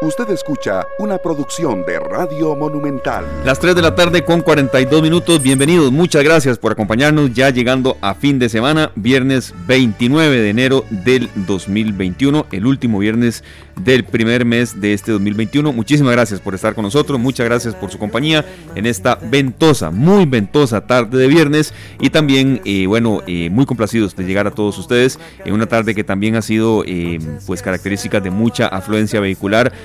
Usted escucha una producción de Radio Monumental. Las 3 de la tarde con 42 minutos. Bienvenidos. Muchas gracias por acompañarnos ya llegando a fin de semana, viernes 29 de enero del 2021, el último viernes del primer mes de este 2021. Muchísimas gracias por estar con nosotros. Muchas gracias por su compañía en esta ventosa, muy ventosa tarde de viernes y también, eh, bueno, eh, muy complacidos de llegar a todos ustedes en una tarde que también ha sido, eh, pues, características de mucha afluencia vehicular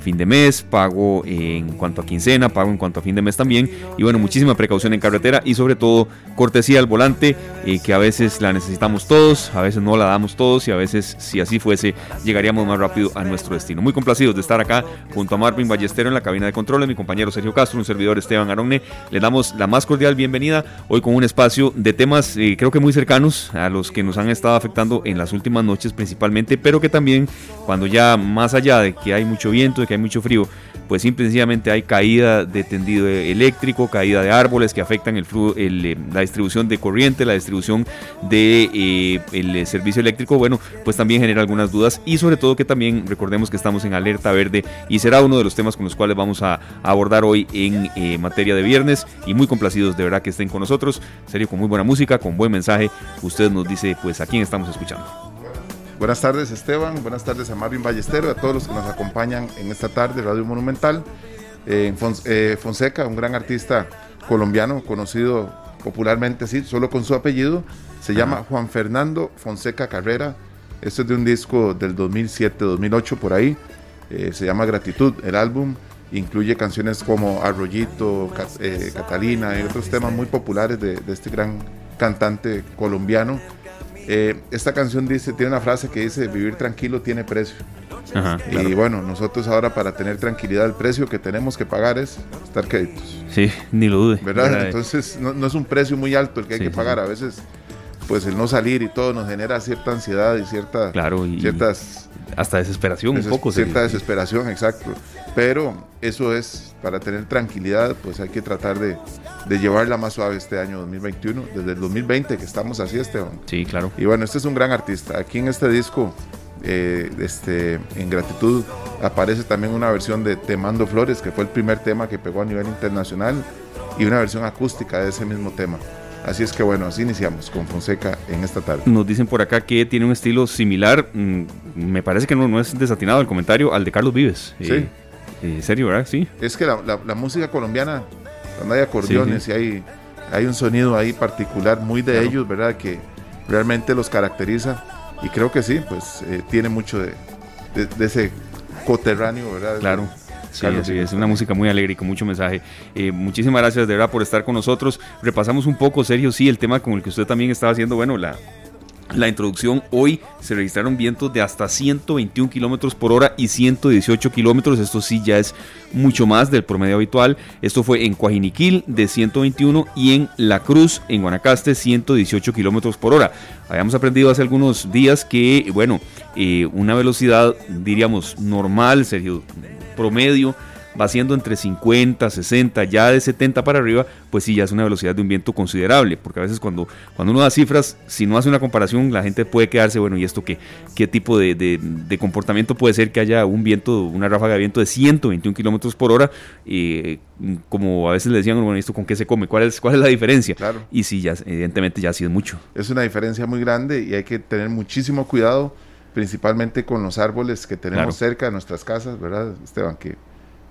fin de mes, pago en cuanto a quincena, pago en cuanto a fin de mes también. Y bueno, muchísima precaución en carretera y sobre todo cortesía al volante, eh, que a veces la necesitamos todos, a veces no la damos todos y a veces, si así fuese, llegaríamos más rápido a nuestro destino. Muy complacidos de estar acá junto a Marvin Ballestero en la cabina de control, mi compañero Sergio Castro, un servidor Esteban Aronne. Le damos la más cordial bienvenida hoy con un espacio de temas, eh, creo que muy cercanos a los que nos han estado afectando en las últimas noches principalmente, pero que también cuando ya más allá de que hay mucho viento, de que hay mucho frío, pues simplemente hay caída de tendido eléctrico, caída de árboles que afectan el, eh, la distribución de corriente, la distribución de eh, el servicio eléctrico, bueno, pues también genera algunas dudas y sobre todo que también recordemos que estamos en alerta verde y será uno de los temas con los cuales vamos a, abordar hoy en eh, materia de viernes y muy complacidos de verdad que estén con nosotros, serio con muy buena música, con buen mensaje, usted nos dice pues a quién estamos escuchando. Buenas tardes Esteban, buenas tardes a Marvin Ballestero, a todos los que nos acompañan en esta tarde Radio Monumental. Eh, eh, Fonseca, un gran artista colombiano, conocido popularmente así, solo con su apellido, se llama Juan Fernando Fonseca Carrera. Este es de un disco del 2007-2008 por ahí, eh, se llama Gratitud, el álbum. Incluye canciones como Arroyito, Catalina y otros temas muy populares de este gran cantante colombiano eh, esta canción dice, tiene una frase que dice, vivir tranquilo tiene precio. y bueno, nosotros ahora para tener tranquilidad el precio que tenemos que pagar es estar créditos. Sí, ni lo dude. ¿Verdad? Entonces no, es un precio muy alto el que hay que pagar. A veces pues el no salir y todo nos genera cierta ansiedad y cierta, claro, y ciertas... Hasta desesperación un poco. Cierta desesperación, exacto. Pero eso es, para tener tranquilidad, pues hay que tratar de, de llevarla más suave este año 2021, desde el 2020 que estamos así, Esteban. Sí, claro. Y bueno, este es un gran artista. Aquí en este disco, eh, este, en gratitud, aparece también una versión de Te Mando Flores, que fue el primer tema que pegó a nivel internacional, y una versión acústica de ese mismo tema. Así es que bueno, así iniciamos con Fonseca en esta tarde. Nos dicen por acá que tiene un estilo similar, mm, me parece que no, no es desatinado el comentario, al de Carlos Vives. Sí. Eh, eh serio, ¿verdad? Sí. Es que la, la música colombiana cuando hay acordeones y hay, hay un sonido ahí particular muy de ellos, ¿verdad? Que realmente los caracteriza. Y creo que sí, pues eh, tiene mucho de, ese coterráneo, ¿verdad? Claro. Sí, es una música muy alegre y con mucho mensaje. Eh, muchísimas gracias de verdad por estar con nosotros. Repasamos un poco, Sergio, sí, el tema con el que usted también estaba haciendo, bueno, la, la introducción, hoy se registraron vientos de hasta 121 kilómetros por hora y 118 kilómetros. Esto sí ya es mucho más del promedio habitual. Esto fue en Coajiniquil de 121 y en La Cruz, en Guanacaste, 118 kilómetros por hora. Habíamos aprendido hace algunos días que, bueno, eh, una velocidad, diríamos, normal, Sergio, promedio va siendo entre 50, 60, ya de 70 para arriba, pues sí, ya es una velocidad de un viento considerable, porque a veces cuando, cuando uno da cifras, si no hace una comparación, la gente puede quedarse, bueno, ¿y esto qué, qué tipo de, de, comportamiento puede ser que haya un viento, una ráfaga de viento de 121 kilómetros por hora? Eh, como a veces le decían, bueno, ¿esto con qué se come? ¿Cuál es, cuál es la diferencia? Claro. Y sí, ya, evidentemente ya ha sido mucho. Es una diferencia muy grande y hay que tener muchísimo cuidado principalmente con los árboles que tenemos cerca de nuestras casas, ¿verdad, Esteban? Que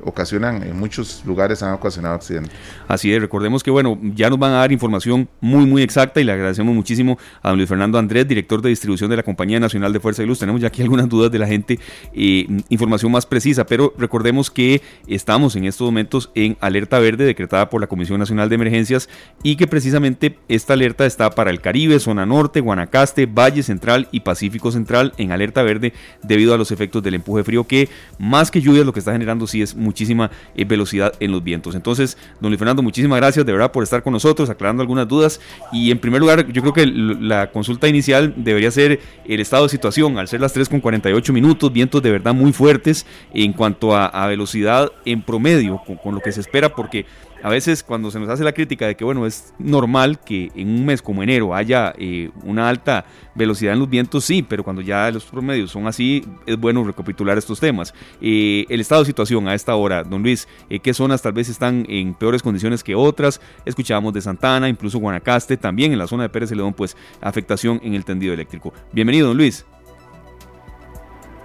ocasionan, en muchos lugares han ocasionado accidentes. Así es, recordemos que bueno, ya nos van a dar información muy muy exacta y le agradecemos muchísimo a don Luis Fernando Andrés, director de distribución de la Compañía Nacional de Fuerza de Luz. Tenemos ya aquí algunas dudas de la gente, eh, información más precisa, pero recordemos que estamos en estos momentos en alerta verde decretada por la Comisión Nacional de Emergencias y que precisamente esta alerta está para el Caribe, zona norte, Guanacaste, Valle Central y Pacífico Central en alerta verde debido a los efectos del empuje frío que más que lluvias lo que está generando sí es muy muchísima eh, velocidad en los vientos. Entonces, don Luis Fernando, muchísimas gracias de verdad por estar con nosotros, aclarando algunas dudas. Y en primer lugar, yo creo que la consulta inicial debería ser el estado de situación, al ser las 3 con 48 minutos, vientos de verdad muy fuertes en cuanto a, velocidad en promedio, con, lo que se espera, porque a veces cuando se nos hace la crítica de que, bueno, es normal que en un mes como enero haya eh, una alta velocidad en los vientos, sí, pero cuando ya los promedios son así, es bueno recapitular estos temas. Eh, el estado de situación a esta hora, don Luis, eh, ¿qué zonas tal vez están en peores condiciones que otras? Escuchábamos de Santana, incluso Guanacaste, también en la zona de Pérez León, pues afectación en el tendido eléctrico. Bienvenido, don Luis.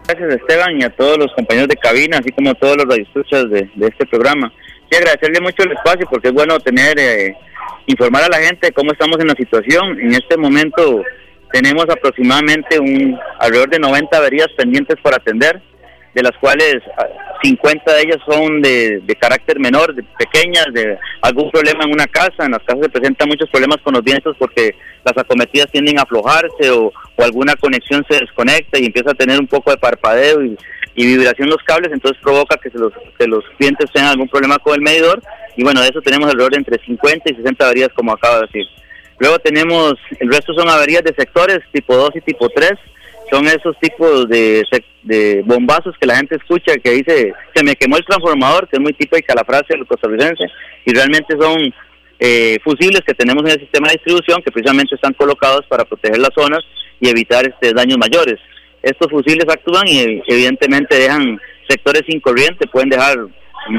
Gracias Esteban y a todos los compañeros de cabina, así como a todos los radioescuchas de este programa. Sí, agradecerle mucho el espacio porque es bueno tener, eh, informar a la gente cómo estamos en la situación. En este momento tenemos aproximadamente un alrededor de 90 averías pendientes por atender de las cuales 50 ah, de ellas son de, carácter menor, de pequeñas, de algún problema en una casa. En las casas se presentan muchos problemas con los vientos porque las acometidas tienden a aflojarse o, alguna conexión se desconecta y empieza a tener un poco de parpadeo y, vibración los cables, entonces provoca que, los, que los clientes tengan algún problema con el medidor. Y bueno, de eso tenemos alrededor de entre 50 y 60 averías, como acabo de decir. Luego tenemos, el resto son averías de sectores tipo 2 y tipo 3 son esos tipos de, de bombazos que la gente escucha que dice se me quemó el transformador, que es muy típica la frase del costarricense, y realmente son eh, fusibles que tenemos en el sistema de distribución que precisamente están colocados para proteger las zonas y evitar este daños mayores. Estos fusiles actúan y evidentemente dejan sectores sin corriente, pueden dejar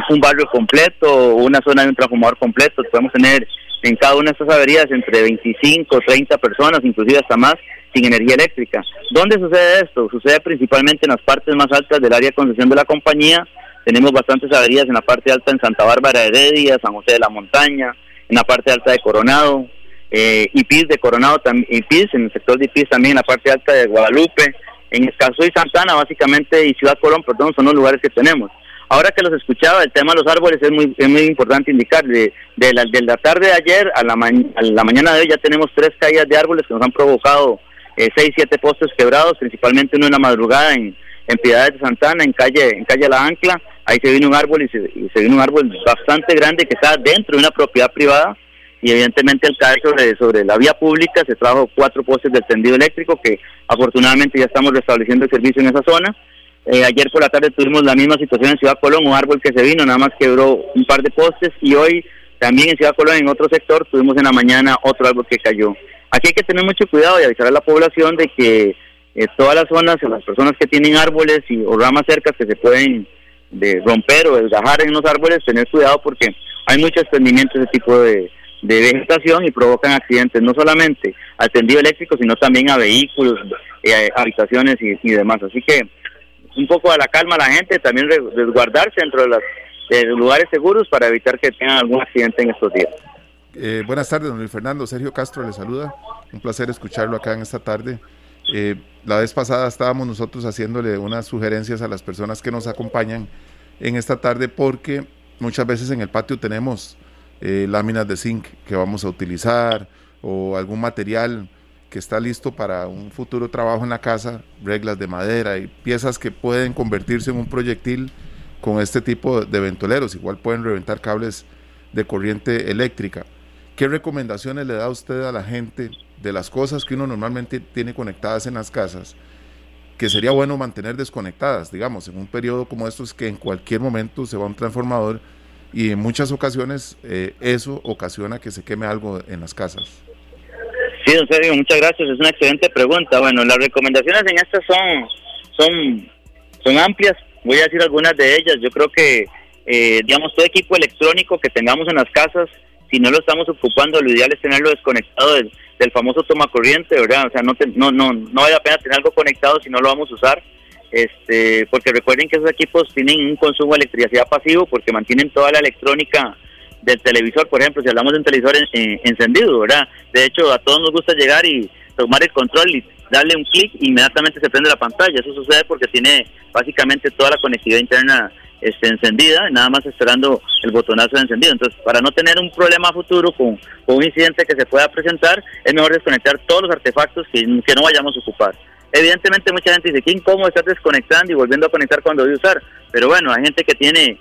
un barrio completo una zona de un transformador completo, podemos tener en cada una de estas averías entre 25, 30 personas, inclusive hasta más, sin energía eléctrica. ¿Dónde sucede esto? Sucede principalmente en las partes más altas del área de concesión de la compañía. Tenemos bastantes averías en la parte alta en Santa Bárbara de Heredia, San José de la Montaña, en la parte alta de Coronado, eh, IPIS de Coronado, IPIS, en el sector de IPIS también en la parte alta de Guadalupe, en Escazú y Santana básicamente y Ciudad Colón, perdón, son los lugares que tenemos. Ahora que los escuchaba, el tema de los árboles es muy, es muy importante indicar. De, de, la, de la tarde de ayer a la, a la mañana de hoy ya tenemos tres caídas de árboles que nos han provocado eh, seis, siete postes quebrados, principalmente uno en la madrugada en, en Piedades de Santana, en calle, en calle La Ancla. Ahí se vino un árbol y se, vino un árbol bastante grande que está dentro de una propiedad privada y evidentemente al caer sobre, sobre la vía pública se trajo cuatro postes del tendido eléctrico que afortunadamente ya estamos restableciendo el servicio en esa zona. Eh, ayer por la tarde tuvimos la misma situación en Ciudad Colón, un árbol que se vino, nada más quebró un par de postes y hoy también en Ciudad Colón, en otro sector, tuvimos en la mañana otro árbol que cayó. Aquí hay que tener mucho cuidado y avisar a la población de que eh, todas las zonas, las personas que tienen árboles y, o ramas cercas que se pueden de romper o desgajar en los árboles, tener cuidado porque hay mucho desprendimiento de ese tipo de, vegetación y provocan accidentes, no solamente al tendido eléctrico, sino también a vehículos, eh, habitaciones y, demás. Así que un poco a la calma a la gente, también resguardarse dentro de, de los lugares seguros para evitar que tengan algún accidente en estos días. Eh, buenas tardes, don Luis Fernando. Sergio Castro le saluda. Un placer escucharlo acá en esta tarde. Eh, la vez pasada estábamos nosotros haciéndole unas sugerencias a las personas que nos acompañan en esta tarde porque muchas veces en el patio tenemos eh, láminas de zinc que vamos a utilizar o algún material que está listo para un futuro trabajo en la casa, reglas de madera y piezas que pueden convertirse en un proyectil con este tipo de ventoleros. Igual pueden reventar cables de corriente eléctrica. ¿Qué recomendaciones le da usted a la gente de las cosas que uno normalmente tiene conectadas en las casas que sería bueno mantener desconectadas, digamos, en un periodo como estos que en cualquier momento se va un transformador y en muchas ocasiones eh, eso ocasiona que se queme algo en las casas? Sí, don Sergio, muchas gracias. Es una excelente pregunta. Bueno, las recomendaciones en estas son, son, son amplias. Voy a decir algunas de ellas. Yo creo que, eh, digamos, todo equipo electrónico que tengamos en las casas si no lo estamos ocupando, lo ideal es tenerlo desconectado del, famoso toma corriente, ¿verdad? O sea, no, no, no, no vale la pena tener algo conectado si no lo vamos a usar, este, porque recuerden que esos equipos tienen un consumo de electricidad pasivo porque mantienen toda la electrónica del televisor, por ejemplo, si hablamos de un televisor encendido, ¿verdad? De hecho, a todos nos gusta llegar y tomar el control y darle un clic, inmediatamente se prende la pantalla. Eso sucede porque tiene básicamente toda la conectividad interna esté encendida, nada más esperando el botonazo de encendido. Entonces, para no tener un problema futuro con, un incidente que se pueda presentar, es mejor desconectar todos los artefactos que, no vayamos a ocupar. Evidentemente mucha gente dice, qué incómodo estar desconectando y volviendo a conectar cuando voy a usar. Pero bueno, hay gente que tiene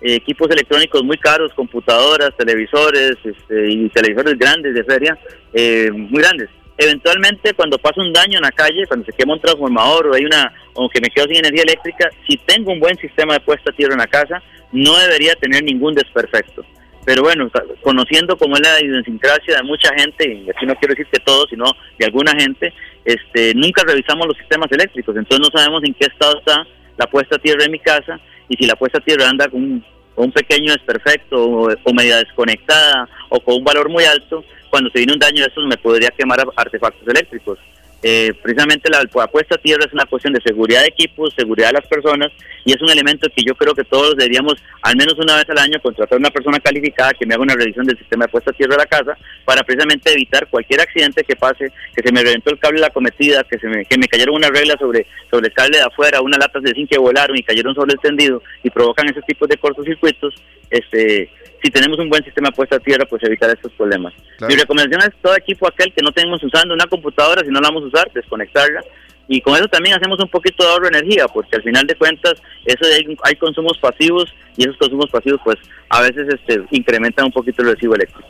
eh, equipos electrónicos muy caros, computadoras, televisores este, y televisores grandes de feria, eh, muy grandes eventualmente cuando pasa un daño en la calle, cuando se quema un transformador o hay una o que me quedo sin energía eléctrica, si tengo un buen sistema de puesta a tierra en la casa, no debería tener ningún desperfecto. Pero bueno, conociendo cómo es la idiosincrasia de mucha gente, y aquí no quiero decir que todos, sino de alguna gente, este, nunca revisamos los sistemas eléctricos, entonces no sabemos en qué estado está la puesta a tierra en mi casa y si la puesta a tierra anda con un, pequeño desperfecto o, o, media desconectada o con un valor muy alto, cuando se viene un daño de esos me podría quemar artefactos eléctricos. Eh, precisamente la, apuesta a tierra es una cuestión de seguridad de equipos, seguridad de las personas y es un elemento que yo creo que todos deberíamos al menos una vez al año contratar a una persona calificada que me haga una revisión del sistema de apuesta a tierra de la casa para precisamente evitar cualquier accidente que pase, que se me reventó el cable de la cometida, que se me, que me cayeron una regla sobre, sobre el cable de afuera, unas latas de zinc que volaron y cayeron sobre el tendido y provocan esos tipos de cortocircuitos, este si tenemos un buen sistema puesto a tierra, pues evitar estos problemas. Mi recomendación es todo equipo aquel que no tenemos usando una computadora, si no la vamos desconectarla. Y con eso también hacemos un poquito de ahorro de energía, porque al final de cuentas eso hay, hay consumos pasivos y esos consumos pasivos pues a veces este, incrementan un poquito el recibo eléctrico.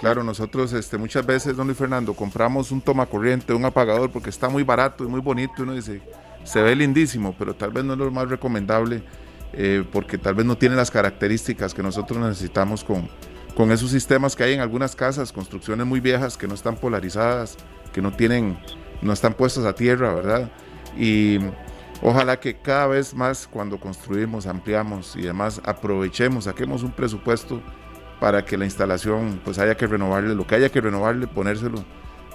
Claro, nosotros este, muchas veces, don Luis Fernando, compramos un toma corriente, un apagador, porque está muy barato y muy bonito. Uno dice, se ve lindísimo, pero tal vez no es lo más recomendable eh, porque tal vez no tiene las características que nosotros necesitamos con, con esos sistemas que hay en algunas casas, construcciones muy viejas que no están polarizadas, que no tienen, no están puestas a tierra, ¿verdad? Y ojalá que cada vez más cuando construimos, ampliamos y además aprovechemos, saquemos un presupuesto para que la instalación pues haya que renovarle, lo que haya que renovarle, ponérselo,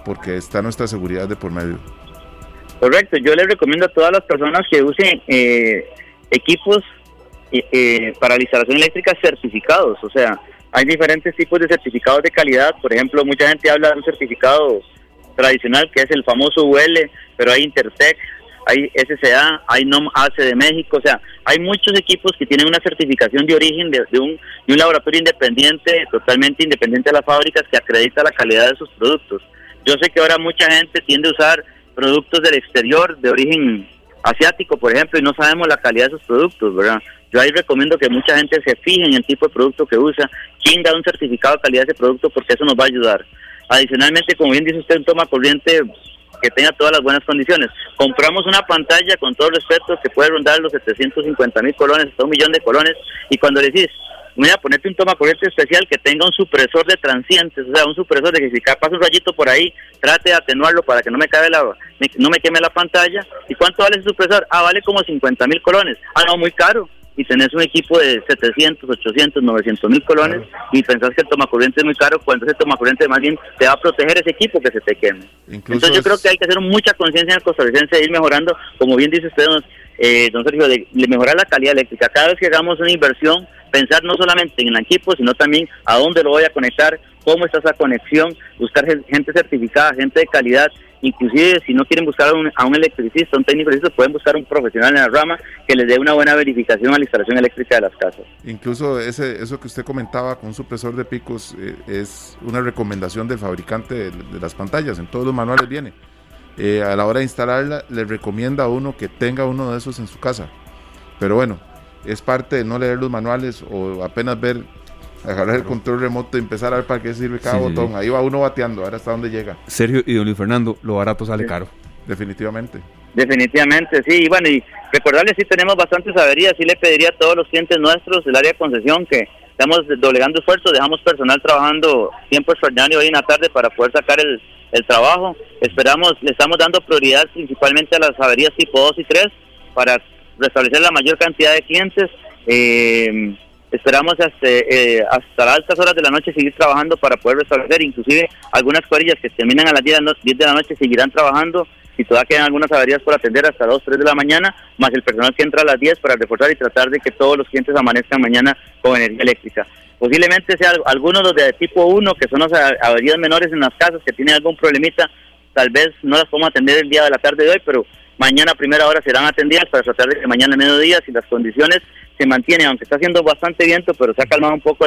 porque está nuestra seguridad de por medio. Correcto, yo les recomiendo a todas las personas que usen eh, equipos eh, para la instalación eléctrica certificados, o sea, hay diferentes tipos de certificados de calidad, por ejemplo, mucha gente habla de un certificado tradicional que es el famoso UL, pero hay Intertech, hay SCA, hay NOM AC de México, o sea, hay muchos equipos que tienen una certificación de origen de, un, de un laboratorio independiente, totalmente independiente de las fábricas, que acredita la calidad de sus productos. Yo sé que ahora mucha gente tiende a usar productos del exterior de origen asiático, por ejemplo, y no sabemos la calidad de sus productos, ¿verdad? Yo ahí recomiendo que mucha gente se fije en el tipo de producto que usa, quién da un certificado de calidad de ese producto, porque eso nos va a ayudar. Adicionalmente, como bien dice usted, un toma corriente que tenga todas las buenas condiciones. Compramos una pantalla, con todo respeto, que puede rondar los 750 mil colones, hasta un millón de colones, y cuando le decís, mira, ponerte un toma corriente especial que tenga un supresor de transientes, o sea, un supresor de que si pasa un rayito por ahí, trate de atenuarlo para que no me cabe la, no me queme la pantalla. ¿Y cuánto vale ese supresor? Ah, vale como 50 mil colones. Ah, no, muy caro y tenés un equipo de 700, 800, 900 mil colones y pensás que el tomacorriente es muy caro cuando ese tomacorriente más bien te va a proteger ese equipo que se te queme. Entonces yo creo que hay que hacer mucha conciencia en el costarricense de ir mejorando, como bien dice usted, eh, don Sergio, de, mejorar la calidad eléctrica. Cada vez que hagamos una inversión, pensar no solamente en el equipo, sino también a dónde lo voy a conectar, cómo está esa conexión, buscar gente certificada, gente de calidad Inclusive, si no quieren buscar a un, a un electricista, un técnico electricista, pueden buscar un profesional en la rama que les dé una buena verificación a la instalación eléctrica de las casas. Incluso ese, eso que usted comentaba con un supresor de picos eh, es una recomendación del fabricante de, las pantallas. En todos los manuales viene. Eh, a la hora de instalarla, le recomienda a uno que tenga uno de esos en su casa. Pero bueno, es parte de no leer los manuales o apenas ver agarrar el control remoto y empezar a ver para qué sirve cada botón. Ahí va uno bateando, ahora hasta dónde llega. Sergio y don Luis Fernando, lo barato sale caro. Definitivamente. Definitivamente, sí. Y bueno, y recordarles, si tenemos bastantes averías, sí le pediría a todos los clientes nuestros del área de concesión que estamos doblegando esfuerzos, dejamos personal trabajando tiempo extraordinario hoy en la tarde para poder sacar el, el trabajo. Esperamos, le estamos dando prioridad principalmente a las averías tipo 2 y 3 para restablecer la mayor cantidad de clientes. Eh, Esperamos hasta, eh, hasta las altas horas de la noche seguir trabajando para poder restablecer, inclusive algunas cuadrillas que terminan a las 10 de la noche seguirán trabajando si todavía quedan algunas averías por atender hasta 2, 3 de la mañana, más el personal que entra a las 10 para reforzar y tratar de que todos los clientes amanezcan mañana con energía eléctrica. Posiblemente sea algunos de tipo 1, que son las averías menores en las casas, que tienen algún problemita, tal vez no las podemos atender el día de la tarde de hoy, pero mañana primera hora serán atendidas para tratar de que mañana a mediodía, si las condiciones se mantiene, aunque está haciendo bastante viento, pero se ha calmado un poco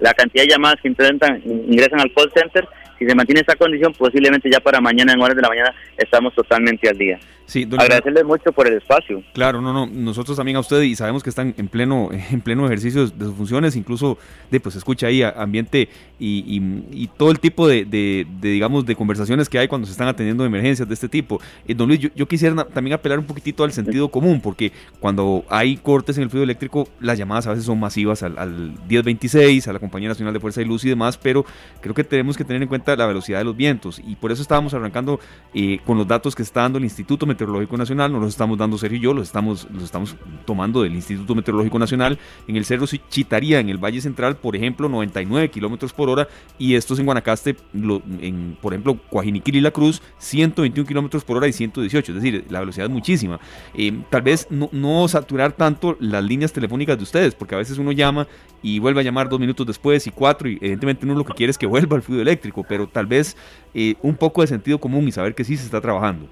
la cantidad de llamadas que intentan, ingresan al call center. Si se mantiene esa condición, posiblemente ya para mañana, en horas de la mañana, estamos totalmente al día. Sí, agradecerle mucho por el espacio. Claro, no, no, nosotros también a usted y sabemos que están en pleno, en pleno ejercicio de sus funciones, incluso de pues escucha ahí ambiente y, todo el tipo de, digamos, de conversaciones que hay cuando se están atendiendo emergencias de este tipo. Eh, don Luis, yo, quisiera también apelar un poquitito al sentido común, porque cuando hay cortes en el fluido eléctrico, las llamadas a veces son masivas al, al 1026, a la Compañía Nacional de Fuerza y Luz y demás, pero creo que tenemos que tener en cuenta la velocidad de los vientos y por eso estábamos arrancando eh, con los datos que está dando el Instituto Meteorológico Nacional, no los estamos dando Sergio y yo, los estamos, los estamos tomando del Instituto Meteorológico Nacional. En el Cerro Chitaría, en el Valle Central, por ejemplo, 99 kilómetros por hora, y estos en Guanacaste, en, por ejemplo, Coajiniquil y La Cruz, 121 kilómetros por hora y 118, es decir, la velocidad es muchísima. Eh, tal vez no, saturar tanto las líneas telefónicas de ustedes, porque a veces uno llama y vuelve a llamar dos minutos después y cuatro, y evidentemente uno lo que quiere es que vuelva al fluido eléctrico, pero tal vez eh, un poco de sentido común y saber que sí se está trabajando.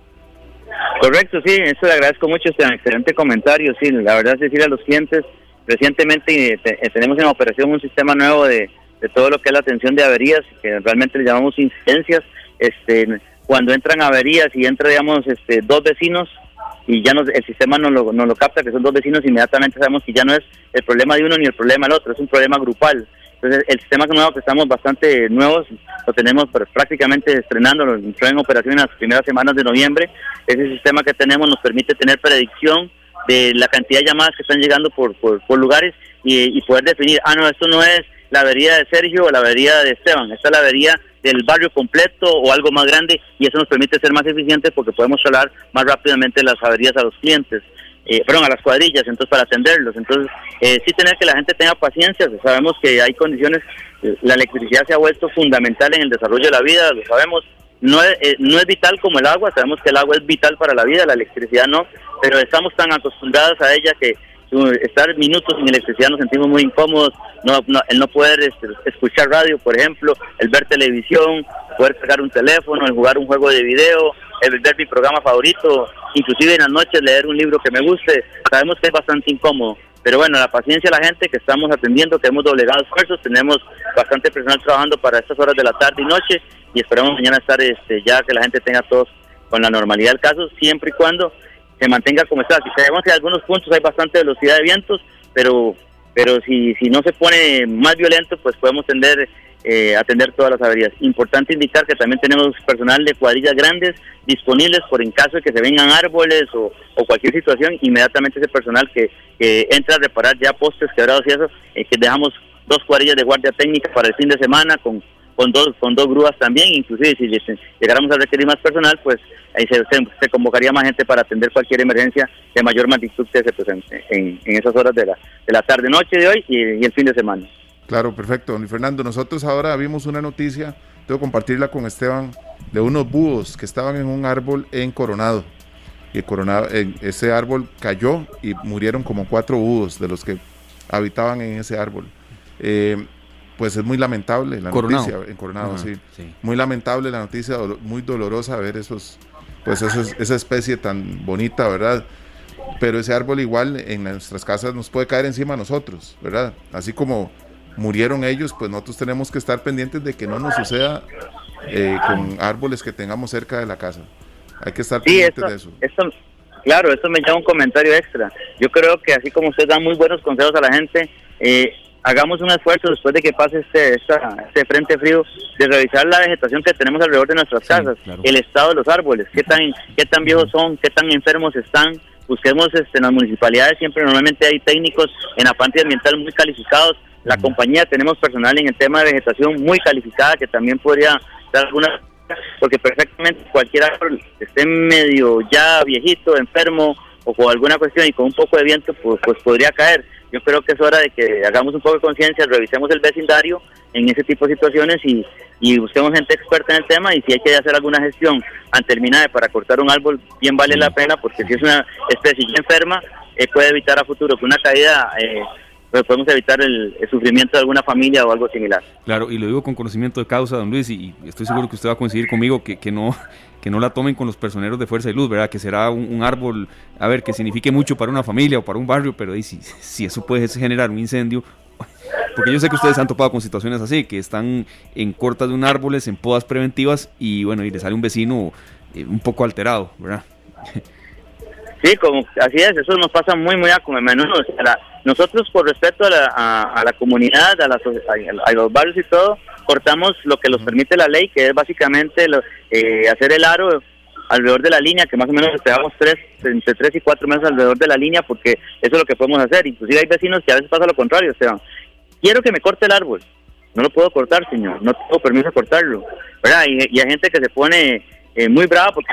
Correcto, sí, eso le agradezco mucho, este excelente comentario. Sí, la verdad es decir a los clientes, recientemente eh, eh, tenemos en operación un sistema nuevo de, todo lo que es la atención de averías, que realmente le llamamos incidencias. Este, cuando entran averías y entra, digamos, este, dos vecinos y ya nos, el sistema no lo, no lo capta, que son dos vecinos, inmediatamente sabemos que ya no es el problema de uno ni el problema del otro, es un problema grupal. Entonces, el sistema nuevo que estamos bastante nuevos, lo tenemos prácticamente estrenando, lo entró en operación en las primeras semanas de noviembre. Ese sistema que tenemos nos permite tener predicción de la cantidad de llamadas que están llegando por, por, lugares y, poder definir, ah, no, esto no es la avería de Sergio o la avería de Esteban, esta es la avería del barrio completo o algo más grande y eso nos permite ser más eficientes porque podemos hablar más rápidamente las averías a los clientes eh, perdón, a las cuadrillas, entonces para atenderlos. Entonces, eh, sí tener que la gente tenga paciencia, sabemos que hay condiciones, eh, la electricidad se ha vuelto fundamental en el desarrollo de la vida, lo sabemos, no es, eh, no es vital como el agua, sabemos que el agua es vital para la vida, la electricidad no, pero estamos tan acostumbrados a ella que estar minutos sin electricidad nos sentimos muy incómodos, no, el no poder este, escuchar radio, por ejemplo, el ver televisión, poder pegar un teléfono, el jugar un juego de video, el ver mi programa favorito, inclusive en las noches leer un libro que me guste, sabemos que es bastante incómodo. Pero bueno, la paciencia de la gente que estamos atendiendo, que hemos doblegado esfuerzos, tenemos bastante personal trabajando para estas horas de la tarde y noche y esperamos mañana estar este, ya que la gente tenga todos con la normalidad del caso, siempre y cuando se mantenga como está. Si sabemos que en algunos puntos hay bastante velocidad de vientos, pero pero si, si no se pone más violento, pues podemos tender eh, atender todas las averías. Importante indicar que también tenemos personal de cuadrillas grandes disponibles por en caso de que se vengan árboles o, cualquier situación, inmediatamente ese personal que, entra a reparar ya postes quebrados y eso, eh, que dejamos dos cuadrillas de guardia técnica para el fin de semana con, con dos con dos grúas también, inclusive si llegáramos a requerir más personal, pues ahí se, convocaría más gente para atender cualquier emergencia de mayor magnitud que se presente en, esas horas de la, de la tarde, noche de hoy y el fin de semana. Claro, perfecto, don Fernando. Nosotros ahora vimos una noticia, tengo que compartirla con Esteban, de unos búhos que estaban en un árbol en Coronado. Y Coronado, ese árbol cayó y murieron como cuatro búhos de los que habitaban en ese árbol. Eh, pues es muy lamentable la noticia en Coronado, sí. Muy lamentable la noticia, muy dolorosa ver esos, pues esa especie tan bonita, ¿verdad? Pero ese árbol igual en nuestras casas nos puede caer encima a nosotros, ¿verdad? Así como murieron ellos, pues nosotros tenemos que estar pendientes de que no nos suceda eh, con árboles que tengamos cerca de la casa. Hay que estar pendientes de eso. Claro, eso me llama un comentario extra. Yo creo que así como usted da muy buenos consejos a la gente, eh, hagamos un esfuerzo después de que pase este, este frente frío de revisar la vegetación que tenemos alrededor de nuestras casas, el estado de los árboles, qué tan, qué tan viejos son, qué tan enfermos están. Busquemos este, en las municipalidades, siempre normalmente hay técnicos en la parte ambiental muy calificados la compañía tenemos personal en el tema de vegetación muy calificada que también podría dar alguna porque perfectamente cualquier árbol esté medio ya viejito, enfermo o con alguna cuestión y con un poco de viento pues, pues podría caer. Yo creo que es hora de que hagamos un poco de conciencia, revisemos el vecindario en ese tipo de situaciones y, y busquemos gente experta en el tema y si hay que hacer alguna gestión ante el MINAE para cortar un árbol, bien vale la pena porque si es una especie enferma, eh, puede evitar a futuro que una caída eh, podemos evitar el, sufrimiento de alguna familia o algo similar. Claro, y lo digo con conocimiento de causa, don Luis, y, estoy seguro que usted va a coincidir conmigo que, que, no, que no la tomen con los personeros de Fuerza y Luz, ¿verdad? Que será un, árbol, a ver, que signifique mucho para una familia o para un barrio, pero si, si eso puede generar un incendio, porque yo sé que ustedes han topado con situaciones así, que están en cortas de un árboles, en podas preventivas, y bueno, y le sale un vecino eh, un poco alterado, ¿verdad? Sí, como, así es, eso nos pasa muy, muy a menudo. nosotros, por respeto a la, a, la comunidad, a, a, los barrios y todo, cortamos lo que nos permite la ley, que es básicamente eh, hacer el aro alrededor de la línea, que más o menos esperamos tres, entre tres y cuatro meses alrededor de la línea, porque eso es lo que podemos hacer. Inclusive hay vecinos que a veces pasa lo contrario, o sea, quiero que me corte el árbol, no lo puedo cortar, señor, no tengo permiso de cortarlo, ¿verdad? Y, hay gente que se pone eh, muy brava porque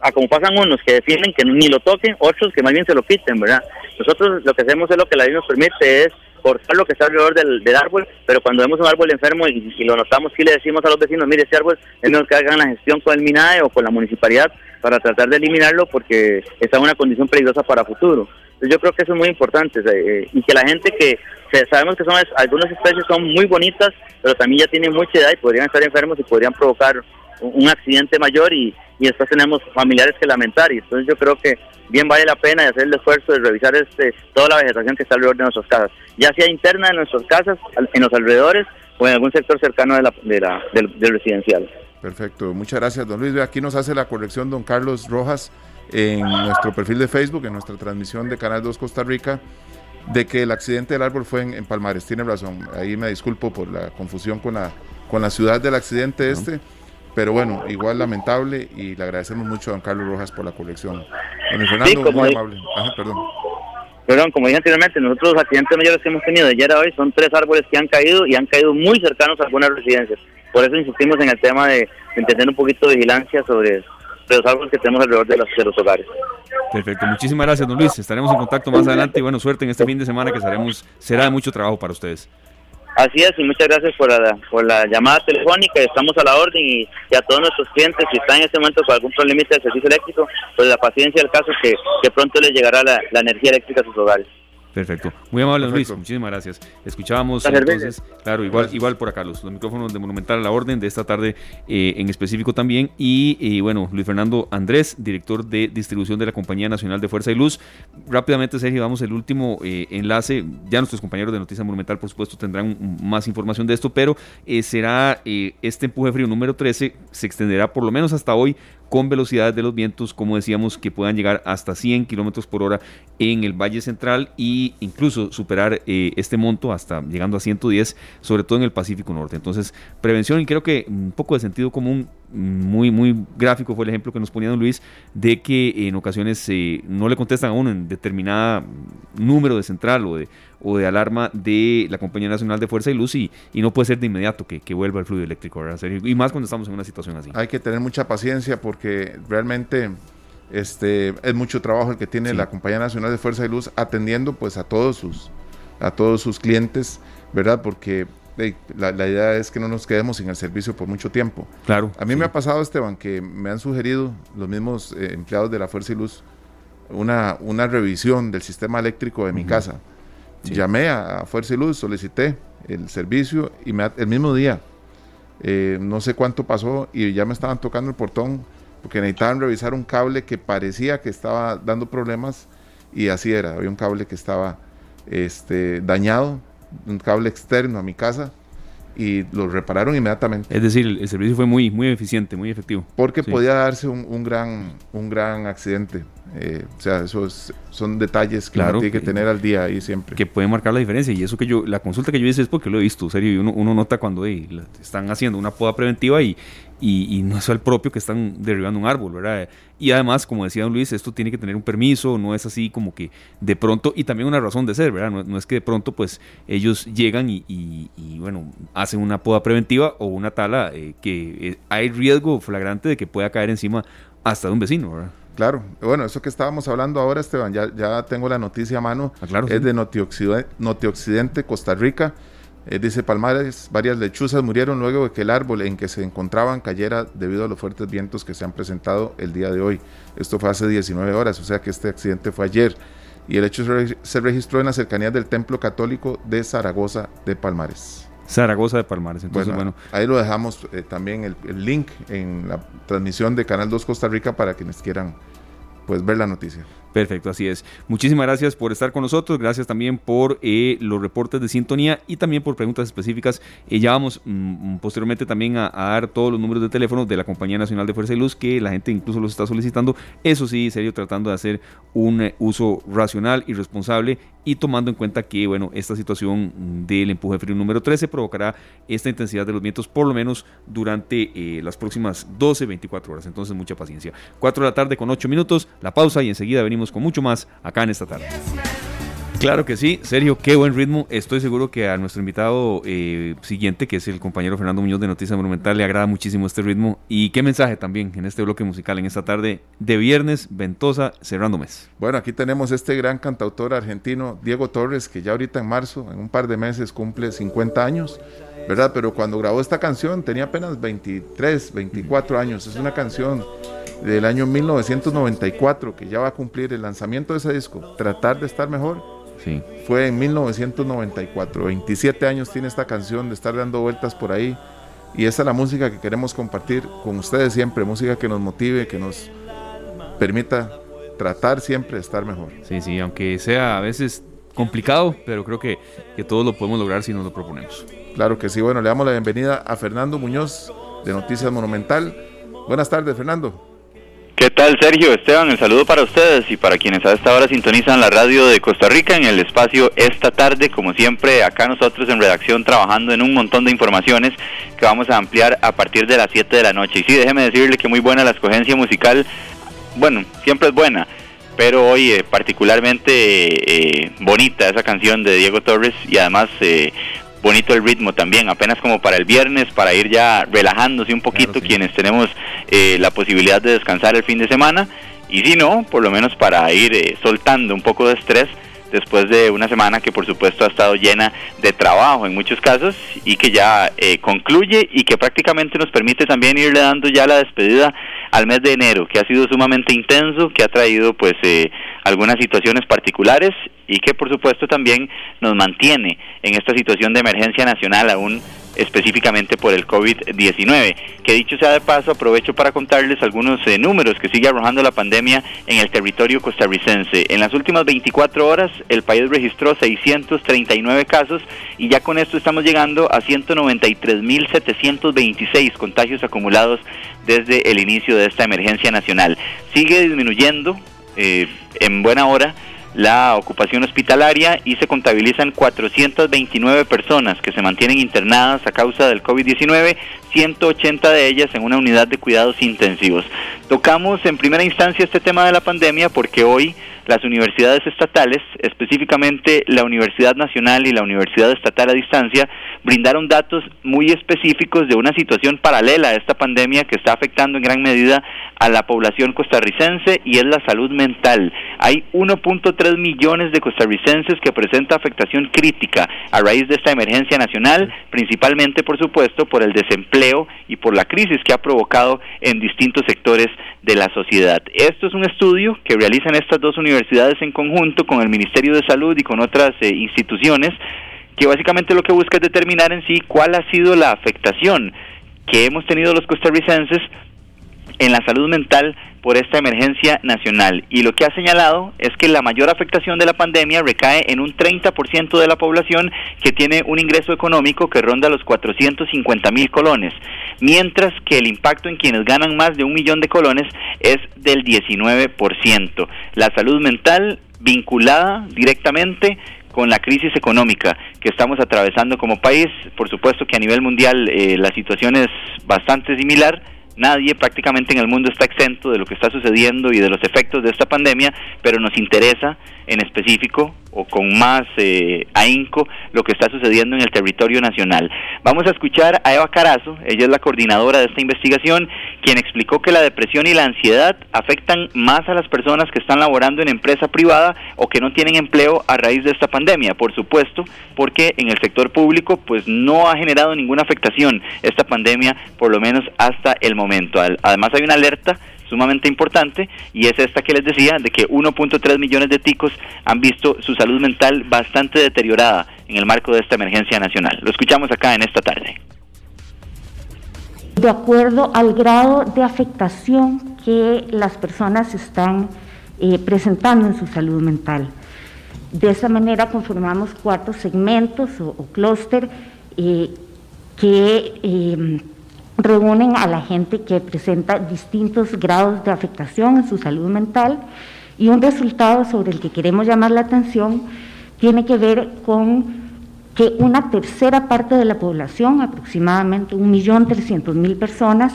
a como pasan unos que defienden que ni lo toquen, otros que más bien se lo quiten, ¿verdad? Nosotros lo que hacemos es lo que la ley nos permite, es cortar lo que está alrededor del, árbol, pero cuando vemos un árbol enfermo y, lo notamos, sí le decimos a los vecinos, mire, este árbol es mejor que hagan la gestión con el MINAE o con la municipalidad para tratar de eliminarlo porque está en una condición peligrosa para futuro. Entonces yo creo que eso es muy importante eh, y que la gente que sabemos que son algunas especies son muy bonitas, pero también ya tienen mucha edad y podrían estar enfermos y podrían provocar un accidente mayor y, y después tenemos familiares que lamentar y entonces yo creo que bien vale la pena hacer el esfuerzo de revisar este toda la vegetación que está alrededor de nuestras casas, ya sea interna en nuestras casas, en los alrededores o en algún sector cercano de la, de la del, residencial. Perfecto, muchas gracias don Luis. Aquí nos hace la corrección don Carlos Rojas en nuestro perfil de Facebook, en nuestra transmisión de Canal 2 Costa Rica, de que el accidente del árbol fue en, Palmares. Tiene razón, ahí me disculpo por la confusión con la, con la ciudad del accidente este. Pero bueno, igual lamentable y le agradecemos mucho a don Carlos Rojas por la colección. Don Fernando, muy amable. perdón. Perdón, como dije anteriormente, nosotros los accidentes mayores que hemos tenido de ayer a hoy son tres árboles que han caído y han caído muy cercanos a algunas residencias. Por eso insistimos en el tema de, de un poquito de vigilancia sobre, los árboles que tenemos alrededor de los, de los hogares. Perfecto, muchísimas gracias, don Luis. Estaremos en contacto más adelante y bueno, suerte en este fin de semana que será de mucho trabajo para ustedes. Así es, y muchas gracias por la, llamada telefónica. Estamos a la orden y, a todos nuestros clientes, si están en este momento con algún problema de servicio eléctrico, pues la paciencia del caso que, que pronto les llegará la energía eléctrica a sus hogares. Perfecto. Muy amable, Luis. Muchísimas gracias. Escuchábamos entonces, claro, igual, igual por acá, los, micrófonos de Monumental a la orden de esta tarde eh, en específico también. Y, bueno, Luis Fernando Andrés, director de distribución de la Compañía Nacional de Fuerza y Luz. Rápidamente, Sergio, vamos el último eh, enlace. Ya nuestros compañeros de Noticias Monumental, por supuesto, tendrán más información de esto, pero eh, será este empuje frío número 13, se extenderá por lo menos hasta hoy con velocidades de los vientos, como decíamos, que puedan llegar hasta 100 kilómetros por hora en el Valle Central incluso superar eh, este monto hasta llegando a 110, sobre todo en el Pacífico Norte. Entonces, prevención y creo que un poco de sentido común muy, muy gráfico fue el ejemplo que nos ponía don Luis de que en ocasiones eh, no le contestan a uno en determinada número de central o de, o de alarma de la Compañía Nacional de Fuerza y Luz y, no puede ser de inmediato que, vuelva el fluido eléctrico. Y más cuando estamos en una situación así. Hay que tener mucha paciencia porque realmente este, es mucho trabajo el que tiene la Compañía Nacional de Fuerza y Luz atendiendo pues a todos sus, a todos sus clientes, ¿verdad? Porque la, idea es que no nos quedemos sin el servicio por mucho tiempo. Claro. A mí me ha pasado, Esteban, que me han sugerido los mismos eh, empleados de la Fuerza y Luz una, una revisión del sistema eléctrico de mi casa. Llamé a, Fuerza y Luz, solicité el servicio y me, el mismo día, eh, no sé cuánto pasó y ya me estaban tocando el portón porque necesitaban revisar un cable que parecía que estaba dando problemas y así era, había un cable que estaba este, dañado un cable externo a mi casa y lo repararon inmediatamente. Es decir, el, servicio fue muy, muy eficiente, muy efectivo. Porque podía darse un, gran, un gran accidente. Eh, o sea, esos son detalles que uno tiene que, tener al día ahí siempre. Que pueden marcar la diferencia. Y eso que yo, la consulta que yo hice es porque lo he visto, serio, y uno, uno nota cuando están haciendo una poda preventiva y, y, no es el propio que están derribando un árbol, ¿verdad? Y además, como decía don Luis, esto tiene que tener un permiso, no es así como que de pronto, y también una razón de ser, ¿verdad? No, es que de pronto pues ellos llegan y, bueno, hacen una poda preventiva o una tala eh, que eh, hay riesgo flagrante de que pueda caer encima hasta de un vecino, ¿verdad? Claro, bueno, eso que estábamos hablando ahora, Esteban, ya, ya tengo la noticia a mano, ah, claro, es de Notioxidente, Costa Rica. Eh, dice Palmares, varias lechuzas murieron luego de que el árbol en que se encontraban cayera debido a los fuertes vientos que se han presentado el día de hoy. Esto fue hace 19 horas, o sea que este accidente fue ayer. Y el hecho se registró en las cercanías del Templo Católico de Zaragoza de Palmares. Zaragoza de Palmares. Entonces, bueno, ahí lo dejamos eh, también el, link en la transmisión de Canal 2 Costa Rica para quienes quieran pues ver la noticia. Perfecto, así es. Muchísimas gracias por estar con nosotros, gracias también por eh, los reportes de sintonía y también por preguntas específicas. Eh, ya vamos mm, posteriormente también a, dar todos los números de teléfono de la Compañía Nacional de Fuerza y Luz, que la gente incluso los está solicitando. Eso sí, serio, tratando de hacer un eh, uso racional y responsable y tomando en cuenta que bueno, esta situación del empuje frío número 13 provocará esta intensidad de los vientos por lo menos durante eh, las próximas 12, 24 horas. Entonces mucha paciencia. 4 de la tarde con 8 minutos, la pausa y enseguida venimos con mucho más acá en esta tarde. Claro que sí, Sergio, qué buen ritmo. Estoy seguro que a nuestro invitado eh, siguiente, que es el compañero Fernando Muñoz de Noticias Monumental, le agrada muchísimo este ritmo. Y qué mensaje también en este bloque musical, en esta tarde de viernes, ventosa, cerrando mes. Bueno, aquí tenemos este gran cantautor argentino, Diego Torres, que ya ahorita en marzo, en un par de meses, cumple 50 años, ¿verdad? Pero cuando grabó esta canción tenía apenas 23, 24 años. Es una canción del año 1994 que ya va a cumplir el lanzamiento de ese disco, Tratar de estar mejor fue en 1994. 27 años tiene esta canción de estar dando vueltas por ahí. Y esa es la música que queremos compartir con ustedes siempre. Música que nos motive, que nos permita tratar siempre de estar mejor. Sí, sí, aunque sea a veces complicado, pero creo que, que todos lo podemos lograr si nos lo proponemos. Claro que sí. Bueno, le damos la bienvenida a Fernando Muñoz de Noticias Monumental. Buenas tardes, Fernando. ¿Qué tal, Sergio? Esteban, el saludo para ustedes y para quienes a esta hora sintonizan la radio de Costa Rica en el espacio esta tarde, como siempre, acá nosotros en redacción trabajando en un montón de informaciones que vamos a ampliar a partir de las 7 de la noche. Y sí, déjeme decirle que muy buena la escogencia musical, bueno, siempre es buena, pero hoy eh, particularmente eh, bonita esa canción de Diego Torres y además eh, bonito el ritmo también, apenas como para el viernes, para ir ya relajándose un poquito quienes tenemos eh, la posibilidad de descansar el fin de semana y si no, por lo menos para ir eh, soltando un poco de estrés después de una semana que por supuesto ha estado llena de trabajo en muchos casos y que ya eh, concluye y que prácticamente nos permite también irle dando ya la despedida al mes de enero, que ha sido sumamente intenso, que ha traído pues eh, algunas situaciones particulares y que por supuesto también nos mantiene en esta situación de emergencia nacional aún específicamente por el COVID-19. Que dicho sea de paso, aprovecho para contarles algunos eh, números que sigue arrojando la pandemia en el territorio costarricense. En las últimas 24 horas, el país registró 639 casos y ya con esto estamos llegando a 193.726 contagios acumulados desde el inicio de esta emergencia nacional. Sigue disminuyendo eh, en buena hora la ocupación hospitalaria y se contabilizan 429 personas que se mantienen internadas a causa del COVID-19, 180 de ellas en una unidad de cuidados intensivos. Tocamos en primera instancia este tema de la pandemia porque hoy las universidades estatales, específicamente la Universidad Nacional y la Universidad Estatal a Distancia, brindaron datos muy específicos de una situación paralela a esta pandemia que está afectando en gran medida a la población costarricense y es la salud mental. Hay 1.3 millones de costarricenses que presentan afectación crítica a raíz de esta emergencia nacional, principalmente por supuesto por el desempleo y por la crisis que ha provocado en distintos sectores de la sociedad. Esto es un estudio que realizan estas dos universidades en conjunto con el Ministerio de Salud y con otras eh, instituciones que básicamente lo que busca es determinar en sí cuál ha sido la afectación que hemos tenido los costarricenses en la salud mental por esta emergencia nacional. Y lo que ha señalado es que la mayor afectación de la pandemia recae en un 30% de la población que tiene un ingreso económico que ronda los 450 mil colones, mientras que el impacto en quienes ganan más de un millón de colones es del 19%. La salud mental vinculada directamente con la crisis económica que estamos atravesando como país. Por supuesto que a nivel mundial eh, la situación es bastante similar Nadie prácticamente en el mundo está exento de lo que está sucediendo y de los efectos de esta pandemia, pero nos interesa en específico o con más eh, ahínco lo que está sucediendo en el territorio nacional. Vamos a escuchar a Eva Carazo, ella es la coordinadora de esta investigación, quien explicó que la depresión y la ansiedad afectan más a las personas que están laborando en empresa privada o que no tienen empleo a raíz de esta pandemia, por supuesto, porque en el sector público pues no ha generado ninguna afectación esta pandemia, por lo menos hasta el. Además hay una alerta sumamente importante y es esta que les decía de que 1.3 millones de ticos han visto su salud mental bastante deteriorada en el marco de esta emergencia nacional. Lo escuchamos acá en esta tarde. De acuerdo al grado de afectación que las personas están eh, presentando en su salud mental. De esa manera conformamos cuatro segmentos o, clúster eh, que em, reúnen a la gente que presenta distintos grados de afectación en su salud mental y un resultado sobre el que queremos llamar la atención tiene que ver con que una tercera parte de la población, aproximadamente 1.300.000 personas,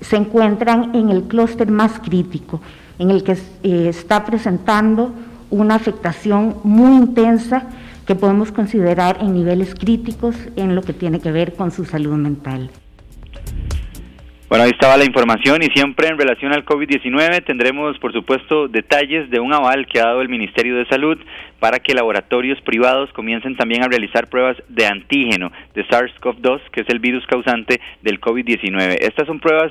se encuentran en el clúster más crítico, en el que eh, está presentando una afectación muy intensa que podemos considerar en niveles críticos en lo que tiene que ver con su salud mental. Bueno, ahí estaba la información y siempre en relación al COVID-19 tendremos, por supuesto, detalles de un aval que ha dado el Ministerio de Salud para que laboratorios privados comiencen también a realizar pruebas de antígeno de SARS-CoV-2, que es el virus causante del COVID-19. Estas son pruebas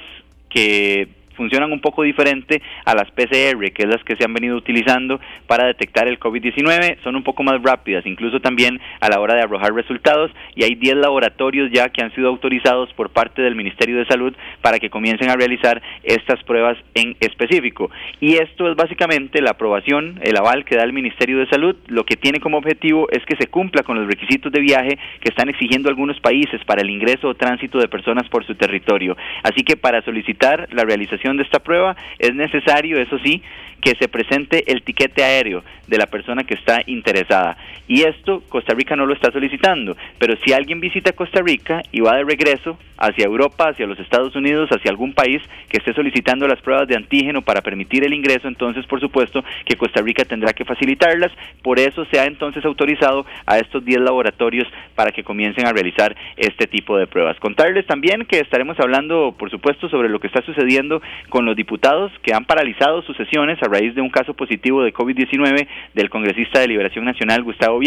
que funcionan un poco diferente a las PCR, que es las que se han venido utilizando para detectar el COVID-19, son un poco más rápidas, incluso también a la hora de arrojar resultados, y hay 10 laboratorios ya que han sido autorizados por parte del Ministerio de Salud para que comiencen a realizar estas pruebas en específico. Y esto es básicamente la aprobación, el aval que da el Ministerio de Salud, lo que tiene como objetivo es que se cumpla con los requisitos de viaje que están exigiendo algunos países para el ingreso o tránsito de personas por su territorio. Así que para solicitar la realización de esta prueba es necesario, eso sí, que se presente el tiquete aéreo de la persona que está interesada. Y esto Costa Rica no lo está solicitando, pero si alguien visita Costa Rica y va de regreso hacia Europa, hacia los Estados Unidos, hacia algún país que esté solicitando las pruebas de antígeno para permitir el ingreso, entonces por supuesto que Costa Rica tendrá que facilitarlas. Por eso se ha entonces autorizado a estos 10 laboratorios para que comiencen a realizar este tipo de pruebas. Contarles también que estaremos hablando, por supuesto, sobre lo que está sucediendo con los diputados que han paralizado sus sesiones a raíz de un caso positivo de COVID-19 del congresista de Liberación Nacional Gustavo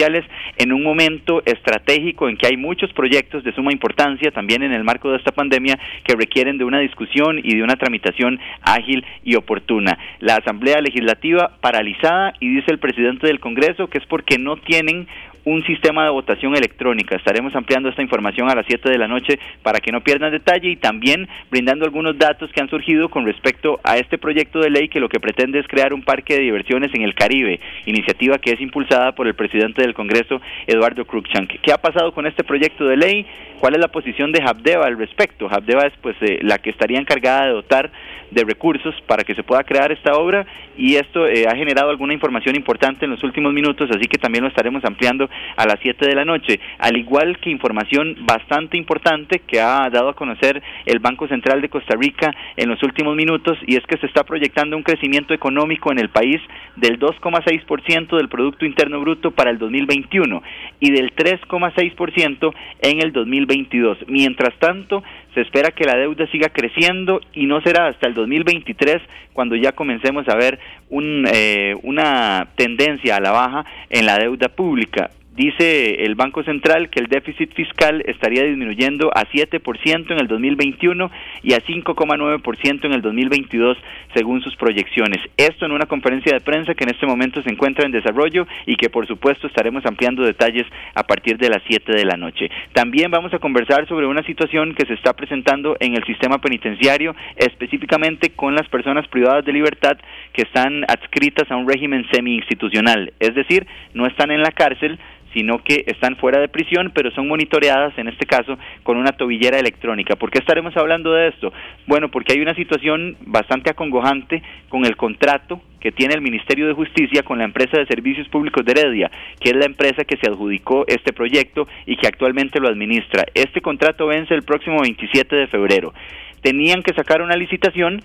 En un momento estratégico en que hay muchos proyectos de suma importancia también en el marco de esta pandemia que requieren de una discusión y de una tramitación ágil y oportuna. La Asamblea Legislativa paralizada y dice el presidente del Congreso que es porque no tienen un sistema de votación electrónica. Estaremos ampliando esta información a las 7 de la noche para que no pierdan detalle y también brindando algunos datos que han surgido con respecto a este proyecto de ley que lo que pretende es crear un parque de diversiones en el Caribe, iniciativa que es impulsada por el presidente del Congreso, Eduardo Cruikshank. ¿Qué ha pasado con este proyecto de ley? ¿Cuál es la posición de Habdeba al respecto? Habdeba es pues eh, la que estaría encargada de dotar de recursos para que se pueda crear esta obra y esto eh, ha generado alguna información importante en los últimos minutos, así que también lo estaremos ampliando a las 7 de la noche, al igual que información bastante importante que ha dado a conocer el Banco Central de Costa Rica en los últimos minutos y es que se está proyectando un crecimiento económico en el país del 2,6% del Producto Interno Bruto para el 2021 y del 3,6% en el 2022. Mientras tanto, se espera que la deuda siga creciendo y no será hasta el 2023 cuando ya comencemos a ver un, eh, una tendencia a la baja en la deuda pública. Dice el Banco Central que el déficit fiscal estaría disminuyendo a 7% en el 2021 y a 5,9% en el 2022 según sus proyecciones. Esto en una conferencia de prensa que en este momento se encuentra en desarrollo y que por supuesto estaremos ampliando detalles a partir de las 7 de la noche. También vamos a conversar sobre una situación que se está presentando en el sistema penitenciario, específicamente con las personas privadas de libertad que están adscritas a un régimen semi-institucional, es decir, no están en la cárcel, sino que están fuera de prisión, pero son monitoreadas, en este caso, con una tobillera electrónica. ¿Por qué estaremos hablando de esto? Bueno, porque hay una situación bastante acongojante con el contrato que tiene el Ministerio de Justicia con la empresa de servicios públicos de Heredia, que es la empresa que se adjudicó este proyecto y que actualmente lo administra. Este contrato vence el próximo 27 de febrero. Tenían que sacar una licitación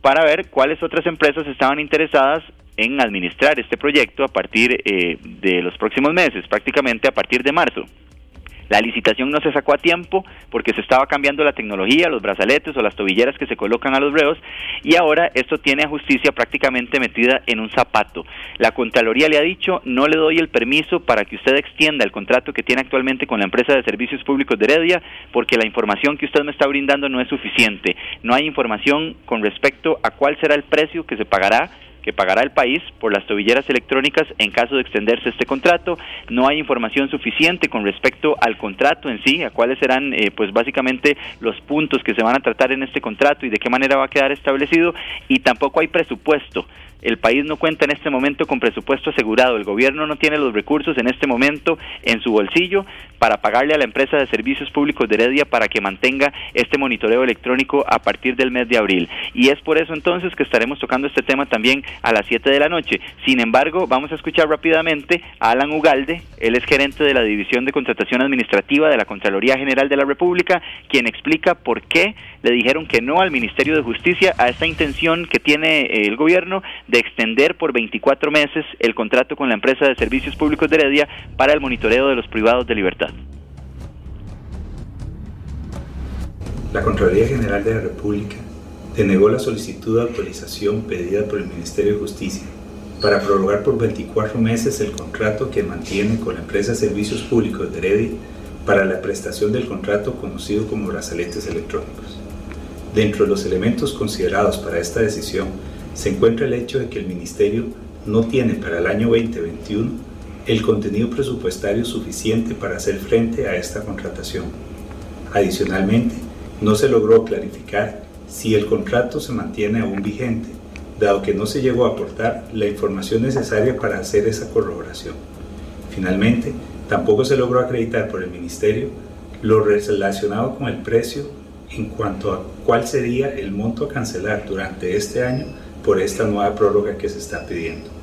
para ver cuáles otras empresas estaban interesadas en administrar este proyecto a partir eh, de los próximos meses, prácticamente a partir de marzo. La licitación no se sacó a tiempo porque se estaba cambiando la tecnología, los brazaletes o las tobilleras que se colocan a los reos y ahora esto tiene a justicia prácticamente metida en un zapato. La Contraloría le ha dicho no le doy el permiso para que usted extienda el contrato que tiene actualmente con la empresa de servicios públicos de Heredia porque la información que usted me está brindando no es suficiente. No hay información con respecto a cuál será el precio que se pagará que pagará el país por las tobilleras electrónicas en caso de extenderse este contrato. No hay información suficiente con respecto al contrato en sí, a cuáles serán eh, pues básicamente los puntos que se van a tratar en este contrato y de qué manera va a quedar establecido y tampoco hay presupuesto el país no cuenta en este momento con presupuesto asegurado, el gobierno no tiene los recursos en este momento en su bolsillo para pagarle a la empresa de servicios públicos de Heredia para que mantenga este monitoreo electrónico a partir del mes de abril. Y es por eso entonces que estaremos tocando este tema también a las 7 de la noche. Sin embargo, vamos a escuchar rápidamente a Alan Ugalde, él es gerente de la División de Contratación Administrativa de la Contraloría General de la República, quien explica por qué le dijeron que no al Ministerio de Justicia a esta intención que tiene el gobierno de extender por 24 meses el contrato con la empresa de servicios públicos de Heredia para el monitoreo de los privados de libertad. La Contraloría General de la República denegó la solicitud de autorización pedida por el Ministerio de Justicia para prorrogar por 24 meses el contrato que mantiene con la empresa de servicios públicos de Heredia para la prestación del contrato conocido como brazaletes electrónicos. Dentro de los elementos considerados para esta decisión se encuentra el hecho de que el Ministerio no tiene para el año 2021 el contenido presupuestario suficiente para hacer frente a esta contratación. Adicionalmente, no se logró clarificar si el contrato se mantiene aún vigente, dado que no se llegó a aportar la información necesaria para hacer esa corroboración. Finalmente, tampoco se logró acreditar por el Ministerio lo relacionado con el precio en cuanto a cuál sería el monto a cancelar durante este año por esta nueva prórroga que se está pidiendo.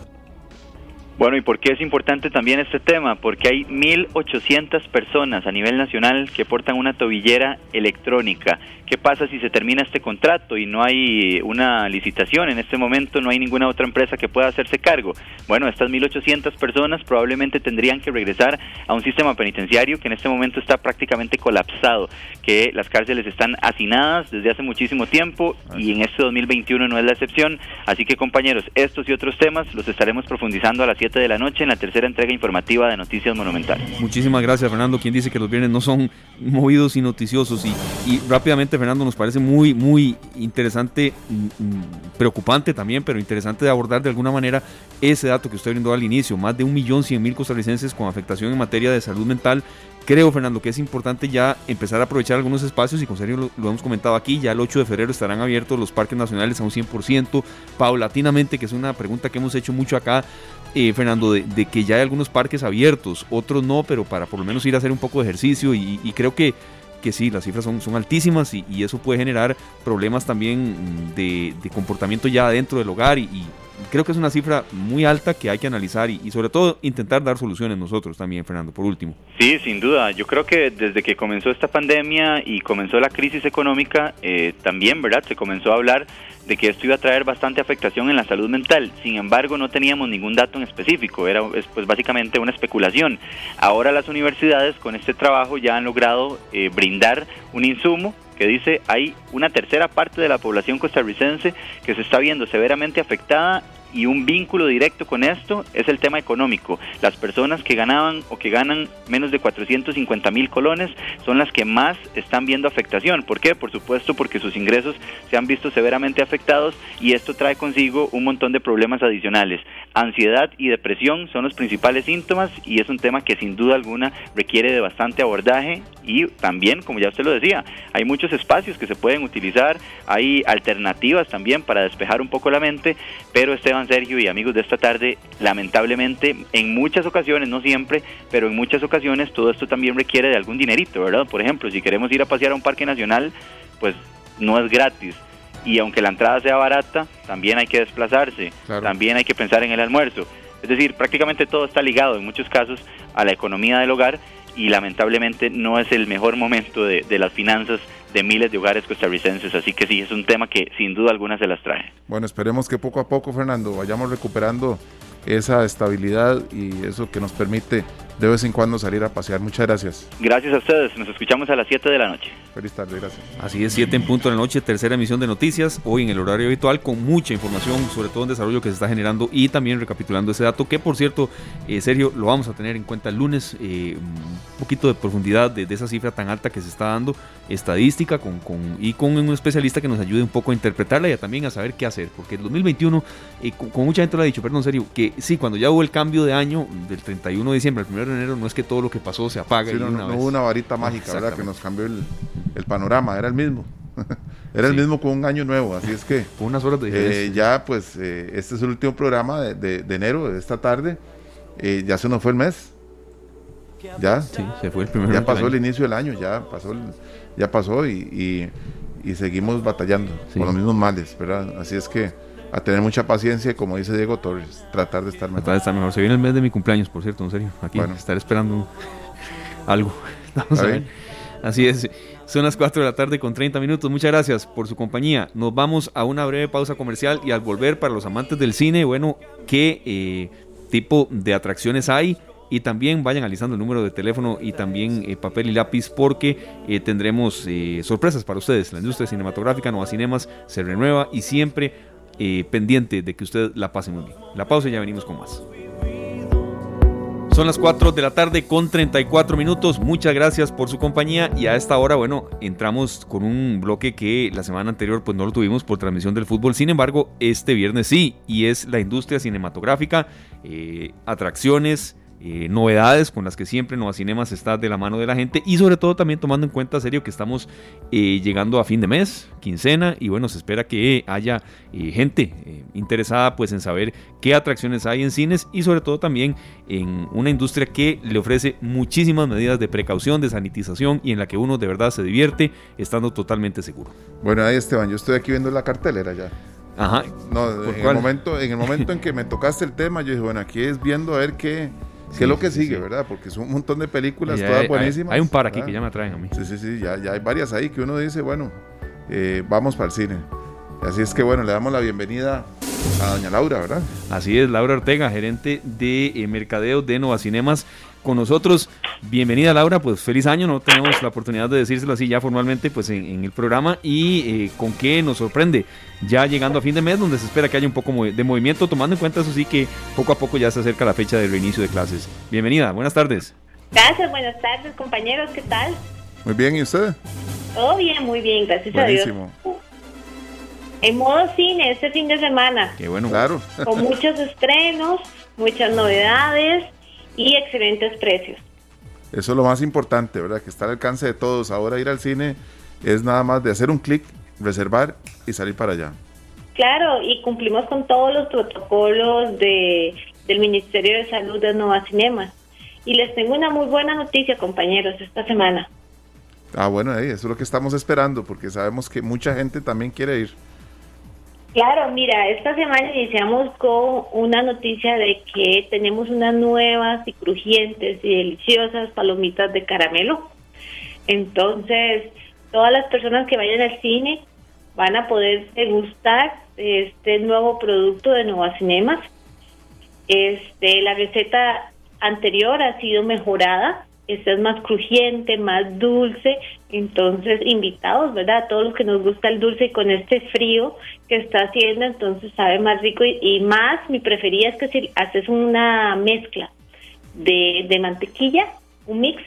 Bueno, ¿y por qué es importante también este tema? Porque hay 1.800 personas a nivel nacional que portan una tobillera electrónica. ¿Qué pasa si se termina este contrato y no hay una licitación? En este momento no hay ninguna otra empresa que pueda hacerse cargo. Bueno, estas 1.800 personas probablemente tendrían que regresar a un sistema penitenciario que en este momento está prácticamente colapsado, que las cárceles están hacinadas desde hace muchísimo tiempo y en este 2021 no es la excepción. Así que compañeros, estos y otros temas los estaremos profundizando a las de la noche en la tercera entrega informativa de Noticias Monumental. Muchísimas gracias, Fernando. Quien dice que los viernes no son movidos y noticiosos. Y, rápidamente, Fernando, nos parece muy, muy interesante, mm, mm, preocupante también, pero interesante de abordar de alguna manera ese dato que usted brindó al inicio. Más de un millón cien mil costarricenses con afectación en materia de salud mental creo, Fernando, que es importante ya empezar a aprovechar algunos espacios y con serio lo, hemos comentado aquí, ya el 8 de febrero estarán abiertos los parques nacionales a un 100%, paulatinamente, que es una pregunta que hemos hecho mucho acá, eh, Fernando, de, que ya hay algunos parques abiertos, otros no, pero para por lo menos ir a hacer un poco de ejercicio y, creo que que sí, las cifras son, altísimas y, eso puede generar problemas también de, comportamiento ya dentro del hogar y, creo que es una cifra muy alta que hay que analizar y, sobre todo intentar dar soluciones nosotros también, Fernando, por último. Sí, sin duda. Yo creo que desde que comenzó esta pandemia y comenzó la crisis económica, eh, también, ¿verdad? Se comenzó a hablar de que esto iba a traer bastante afectación en la salud mental. Sin embargo, no teníamos ningún dato en específico, era pues básicamente una especulación. Ahora las universidades con este trabajo ya han logrado eh, brindar un insumo que dice hay una tercera parte de la población costarricense que se está viendo severamente afectada y un vínculo directo con esto es el tema económico. Las personas que ganaban o que ganan menos de 450 mil colones son las que más están viendo afectación. ¿Por qué? Por supuesto porque sus ingresos se han visto severamente afectados y esto trae consigo un montón de problemas adicionales. Ansiedad y depresión son los principales síntomas y es un tema que sin duda alguna requiere de bastante abordaje y también, como ya usted lo decía, hay muchos espacios que se pueden utilizar, hay alternativas también para despejar un poco la mente, pero Esteban Sergio y amigos de esta tarde, lamentablemente en muchas ocasiones, no siempre, pero en muchas ocasiones todo esto también requiere de algún dinerito, ¿verdad? Por ejemplo, si queremos ir a pasear a un parque nacional, pues no es gratis. Y aunque la entrada sea barata, también hay que desplazarse, también hay que pensar en el almuerzo. Es decir, prácticamente todo está ligado en muchos casos a la economía del hogar y lamentablemente no es el mejor momento de, de las finanzas de miles de hogares costarricenses. Así que sí, es un tema que sin duda alguna se las trae. Bueno, esperemos que poco a poco, Fernando, vayamos recuperando esa estabilidad y eso que nos permite de vez en cuando salir a pasear. Muchas gracias. Gracias a ustedes. Nos escuchamos a las 7 de la noche. Feliz tarde, gracias. Así es, 7 en punto de la noche, tercera emisión de noticias, hoy en el horario habitual, con mucha información, sobre todo en desarrollo que se está generando y también recapitulando ese dato, que por cierto, eh, Sergio, lo vamos a tener en cuenta el lunes, eh, un poquito de profundidad de, esa cifra tan alta que se está dando, estadística con, con, y con un especialista que nos ayude un poco a interpretarla y también a saber qué hacer, porque el 2021, eh, con, mucha gente lo ha dicho, perdón, serio, que sí, cuando ya hubo el cambio de año, del 31 de diciembre al 1 de enero, no es que todo lo que pasó se apaga. no, hubo una varita mágica, ¿verdad? Que nos cambió el, el panorama, era el mismo. Era el mismo con un año nuevo, así es que... Unas horas de eh, ya, pues, eh, este es el último programa de, de- de enero, de esta tarde. Eh, ya se nos fue el mes. Ya, Sí, se fue el primer ya pasó el inicio del año, ya pasó, el- ya pasó y, y- y seguimos batallando Sí. con los mismos males, ¿verdad? Así es que a tener mucha paciencia y como dice Diego Torres, tratar de estar Tratar mejor. de estar mejor. Se viene el mes de mi cumpleaños, por cierto, en serio. Aquí Bueno. estar esperando algo. Vamos a ver. Así es. Son las 4 de la tarde con 30 minutos. Muchas gracias por su compañía. Nos vamos a una breve pausa comercial y al volver para los amantes del cine, bueno, ¿qué eh, tipo de atracciones hay? Y también vayan analizando el número de teléfono y también eh, papel y lápiz porque eh, tendremos eh, sorpresas para ustedes. La industria cinematográfica, Nueva Cinemas, se renueva y siempre eh, pendiente de que usted la pase muy bien. La pausa y ya venimos con más. Son las 4 de la tarde con 34 minutos. Muchas gracias por su compañía y a esta hora, bueno, entramos con un bloque que la semana anterior pues no lo tuvimos por transmisión del fútbol. Sin embargo, este viernes sí y es la industria cinematográfica, eh, atracciones, eh, novedades con las que siempre Nueva Cinemas está de la mano de la gente y sobre todo también tomando en cuenta serio que estamos eh, llegando a fin de mes, quincena y bueno, se espera que haya eh, gente interesada pues en saber qué atracciones hay en cines y sobre todo también en una industria que le ofrece muchísimas medidas de precaución, de sanitización y en la que uno de verdad se divierte estando totalmente seguro. Bueno, ahí Esteban, yo estoy aquí viendo la cartelera ya. Ajá. No, ¿Por en el, momento, en el momento en que me tocaste el tema, yo dije, bueno, aquí es viendo a ver qué, qué Sí, es lo que sí, sigue, sí. ¿verdad? Porque son un montón de películas, todas hay, buenísimas. hay un par aquí ¿verdad? que ya me atraen a mí. Sí, sí, sí, ya, ya hay varias ahí que uno dice, bueno, eh, vamos para el cine. Así es que, bueno, le damos la bienvenida a doña Laura, ¿verdad? Así es, Laura Ortega, gerente de eh, mercadeo de Nova Cinemas, con nosotros. Bienvenida, Laura. Pues feliz año. No tenemos la oportunidad de decírselo así ya formalmente pues en, en el programa. Y eh, con qué nos sorprende ya llegando a fin de mes, donde se espera que haya un poco de movimiento, tomando en cuenta eso sí que poco a poco ya se acerca la fecha del reinicio de clases. Bienvenida, buenas tardes. Gracias, buenas tardes compañeros, ¿qué tal? Muy bien, ¿y usted? Todo bien, muy bien, gracias a Buenísimo. Dios. En modo cine este fin de semana, Qué bueno. Claro. con muchos estrenos, muchas novedades y excelentes precios. Eso es lo más importante, ¿verdad? Que está al alcance de todos. Ahora ir al cine es nada más de hacer un clic, reservar y salir para allá. Claro, y cumplimos con todos los protocolos de, del Ministerio de Salud de Nova Cinema. Y les tengo una muy buena noticia, compañeros, esta semana. Ah, bueno, eso es lo que estamos esperando, porque sabemos que mucha gente también quiere ir. Claro, mira, esta semana iniciamos con una noticia de que tenemos unas nuevas y crujientes y deliciosas palomitas de caramelo. Entonces, todas las personas que vayan al cine van a poder degustar este nuevo producto de Nova Cinemas. Este, la receta anterior ha sido mejorada, esta es más crujiente, más dulce, entonces invitados, ¿verdad? A todos los que nos gusta el dulce y con este frío que está haciendo, entonces sabe más rico y, y más, mi preferida es que si haces una mezcla de, de mantequilla, un mix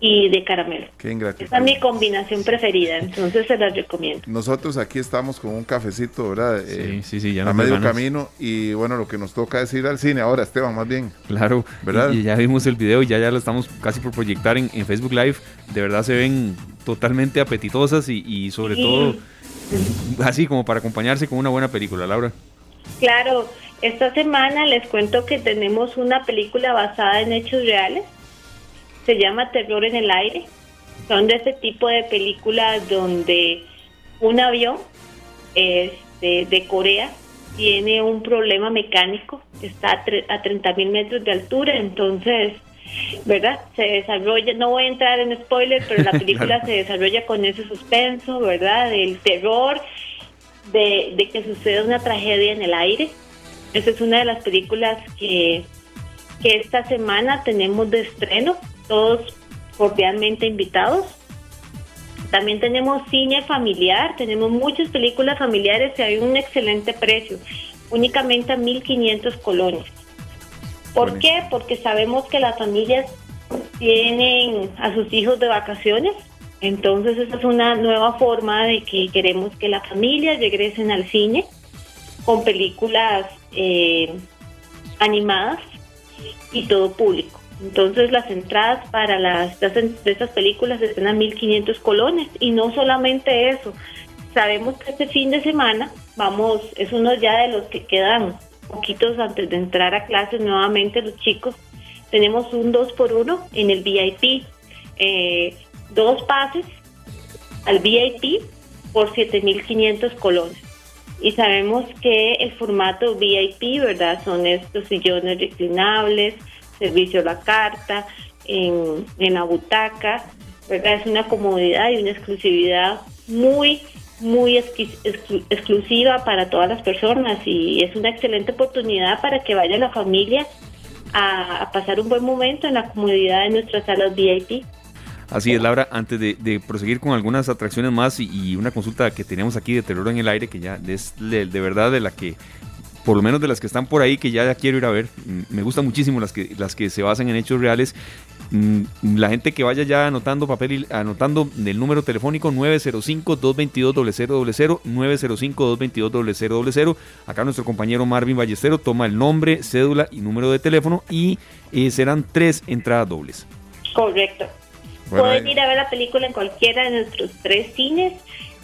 y de caramelo. Qué ingratitud. Esa es mi combinación preferida, entonces se las recomiendo. Nosotros aquí estamos con un cafecito, ¿verdad? Eh, Sí, sí, sí, ya a medio ganas. camino y bueno, lo que nos toca es ir al cine ahora, Esteban, más bien. Claro, ¿Verdad? Y, y ya vimos el video y ya, ya lo estamos casi por proyectar en, en Facebook Live. De verdad se ven totalmente apetitosas y, y sobre Sí. todo así como para acompañarse con una buena película, Laura. Claro, esta semana les cuento que tenemos una película basada en hechos reales. Se llama Terror en el aire. Son de ese tipo de películas donde un avión este, de Corea tiene un problema mecánico, está a, a 30 mil metros de altura, entonces, ¿verdad? Se desarrolla, no voy a entrar en spoiler, pero la película se desarrolla con ese suspenso, ¿verdad? Del terror, de, de que suceda una tragedia en el aire. Esa es una de las películas que, que esta semana tenemos de estreno, todos cordialmente invitados. También tenemos cine familiar, tenemos muchas películas familiares y hay un excelente precio, únicamente a 1.500 colones. ¿Por Buenísimo. qué? Porque sabemos que las familias tienen a sus hijos de vacaciones, entonces esa es una nueva forma de que queremos que las familias regresen al cine con películas eh, animadas y todo público. Entonces las entradas para las, de estas películas están a 1.500 colones y no solamente eso, sabemos que este fin de semana vamos, es uno ya de los que quedan poquitos antes de entrar a clases nuevamente los chicos. Tenemos un 2 por 1 en el VIP, eh, dos pases al VIP por 7.500 colones. Y sabemos que el formato VIP, ¿verdad? Son estos sillones reclinables, servicio a la carta, en, en la butaca. Es una comodidad y una exclusividad muy muy exclusiva para todas las personas y es una excelente oportunidad para que vaya la familia a, pasar un buen momento en la comodidad de nuestras salas VIP. Así es, Laura, antes de, proseguir con algunas atracciones más y, una consulta que tenemos aquí de terror en el aire, que ya es de, de verdad de la que por lo menos de las que están por ahí que ya, quiero ir a ver. Mm, me gustan muchísimo las que, las que se basan en hechos reales. Mm, la gente que vaya ya anotando papel y anotando el número telefónico 905-222-0000, 905-222-0000. Acá nuestro compañero Marvin Ballestero toma el nombre, cédula y número de teléfono y eh, serán tres entradas dobles. Correcto. Pueden ir a ver la película en cualquiera de nuestros tres cines,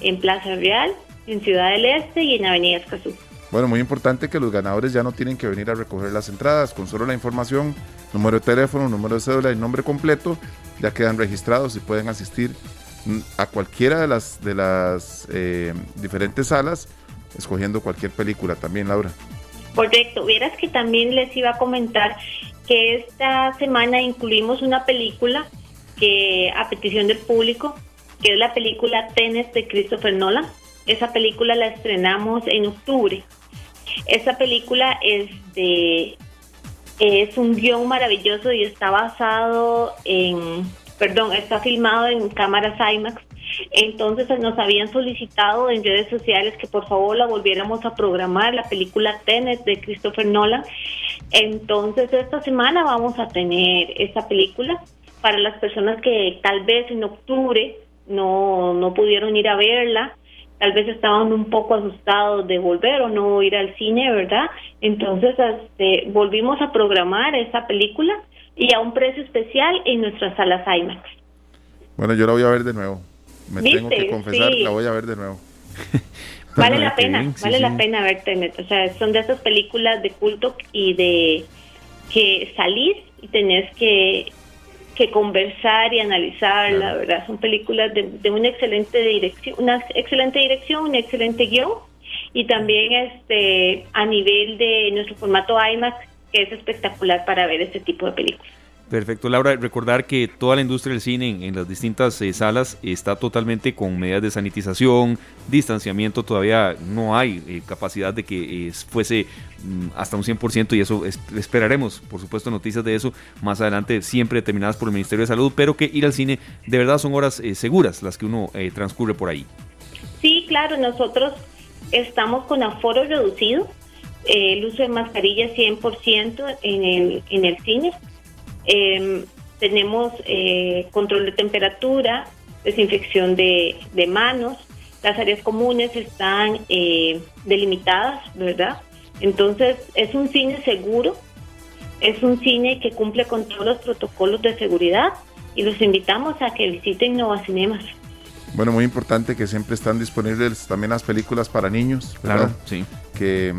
en Plaza Real, en Ciudad del Este y en Avenida Escazú. Bueno, muy importante que los ganadores ya no tienen que venir a recoger las entradas, con solo la información, número de teléfono, número de cédula y nombre completo, ya quedan registrados y pueden asistir mm, a cualquiera de las, de las eh, diferentes salas, escogiendo cualquier película también, Laura. Correcto, vieras que también les iba a comentar que esta semana incluimos una película que a petición del público, que es la película Tenes de Christopher Nolan. Esa película la estrenamos en octubre esta película es de es un guion maravilloso y está basado en, perdón, está filmado en cámaras IMAX. Entonces nos habían solicitado en redes sociales que por favor la volviéramos a programar, la película Tenet de Christopher Nolan. Entonces esta semana vamos a tener esta película para las personas que tal vez en octubre no, no pudieron ir a verla tal vez estaban un poco asustados de volver o no ir al cine, ¿verdad? Entonces este, volvimos a programar esa película y a un precio especial en nuestras salas IMAX. Bueno, yo la voy a ver de nuevo. Me tengo que confesar, la voy a ver de nuevo. vale la pena, vale la pena verte. O sea, son de esas películas de culto y de que salir y tenés que que conversar y analizar, la verdad, son películas de, una excelente dirección, una excelente dirección, un excelente guion y también este a nivel de nuestro formato IMAX que es espectacular para ver este tipo de películas. Perfecto, Laura. Recordar que toda la industria del cine en, las distintas eh, salas está totalmente con medidas de sanitización, distanciamiento. Todavía no hay eh, capacidad de que eh, fuese mm, hasta un 100% y eso esperaremos, por supuesto, noticias de eso más adelante, siempre determinadas por el Ministerio de Salud, pero que ir al cine de verdad son horas seguras las que uno transcurre por ahí. Sí, claro, nosotros estamos con aforo reducido, el uso de mascarilla 100% en el, en el cine Em, tenemos eh, control de temperatura, desinfección de, manos, las áreas comunes están eh, delimitadas, ¿verdad? Entonces es un cine seguro, es un cine que cumple con todos los protocolos de seguridad y los invitamos a que visiten Nova Cinemas. Bueno, muy importante que siempre están disponibles también las películas para niños, Claro, sí. Que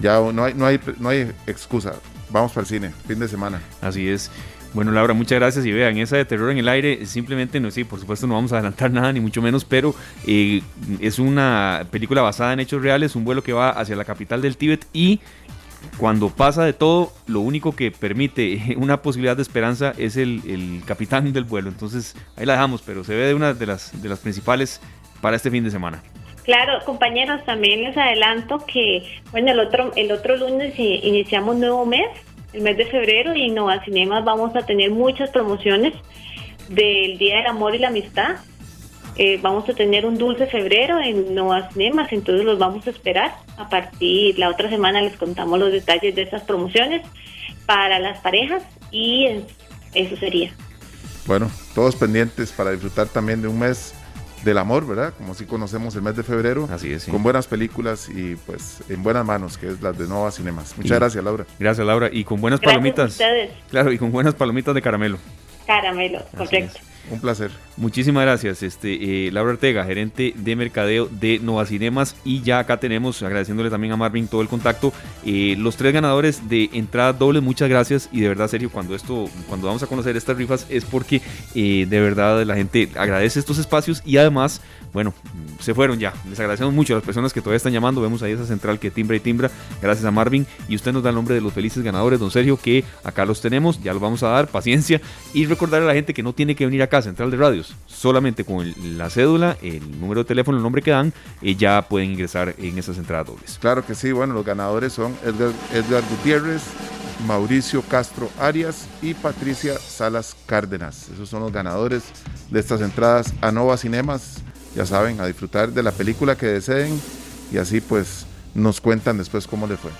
ya no hay, no hay, no hay excusa vamos para el cine, fin de semana. Así es. Bueno, Laura, muchas gracias. Y vean, esa de terror en el aire, simplemente no, sí, por supuesto no vamos a adelantar nada, ni mucho menos, pero eh, es una película basada en hechos reales, un vuelo que va hacia la capital del Tíbet y cuando pasa de todo, lo único que permite una posibilidad de esperanza es el, capitán del vuelo. Entonces, ahí la dejamos, pero se ve de una de las, de las principales para este fin de semana. Claro, compañeros, también les adelanto que, bueno, el otro, el otro lunes iniciamos nuevo mes, el mes de febrero, y en Nova Cinemas vamos a tener muchas promociones del Día del Amor y la Amistad. Eh, vamos a tener un dulce febrero en Nova Cinemas, entonces los vamos a esperar. A partir la otra semana les contamos los detalles de esas promociones para las parejas y eso sería. Bueno, todos pendientes para disfrutar también de un mes del amor, ¿verdad? Como si conocemos el mes de febrero. Así es. Con buenas películas y pues en buenas manos, que es las de Nova Cinemas. Muchas gracias, Laura. Gracias, Laura. Y con buenas palomitas. Claro, y con buenas palomitas de caramelo. caramelo, correcto. Un placer. Muchísimas gracias, este eh, Laura Ortega, gerente de mercadeo de Nova Cinemas. Y ya acá tenemos, agradeciéndole también a Marvin todo el contacto, eh, los tres ganadores de entrada doble. Muchas gracias. Y de verdad, Sergio, cuando esto, cuando vamos a conocer estas rifas es porque eh, de verdad la gente agradece estos espacios y además bueno, se fueron ya. Les agradecemos mucho a las personas que todavía están llamando. Vemos ahí esa central que timbra y timbra. Gracias a Marvin. Y usted nos da el nombre de los felices ganadores, don Sergio, que acá los tenemos. Ya los vamos a dar. Paciencia. Y recordar a la gente que no tiene que venir acá Central de Radios. Solamente con la cédula, el número de teléfono, el nombre que dan, eh, ya pueden ingresar en esas entradas dobles. Claro que sí. Bueno, los ganadores son Edgar, Edgar Gutiérrez, Mauricio Castro Arias y Patricia Salas Cárdenas. Esos son los ganadores de estas entradas a Nova Cinemas ya saben, a disfrutar de la película que deseen y así pues nos cuentan después cómo le fue.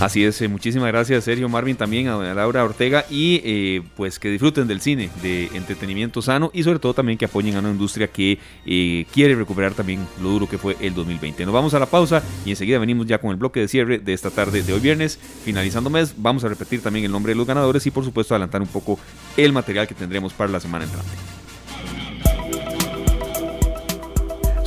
Así es, eh, muchísimas gracias Sergio Marvin también a Laura Ortega y eh, pues que disfruten del cine, de entretenimiento sano y sobre todo también que apoyen a una industria que eh, quiere recuperar también lo duro que fue el 2020. Nos vamos a la pausa y enseguida venimos ya con el bloque de cierre de esta tarde de hoy viernes, finalizando mes, vamos a repetir también el nombre de los ganadores y por supuesto adelantar un poco el material que tendremos para la semana entrante.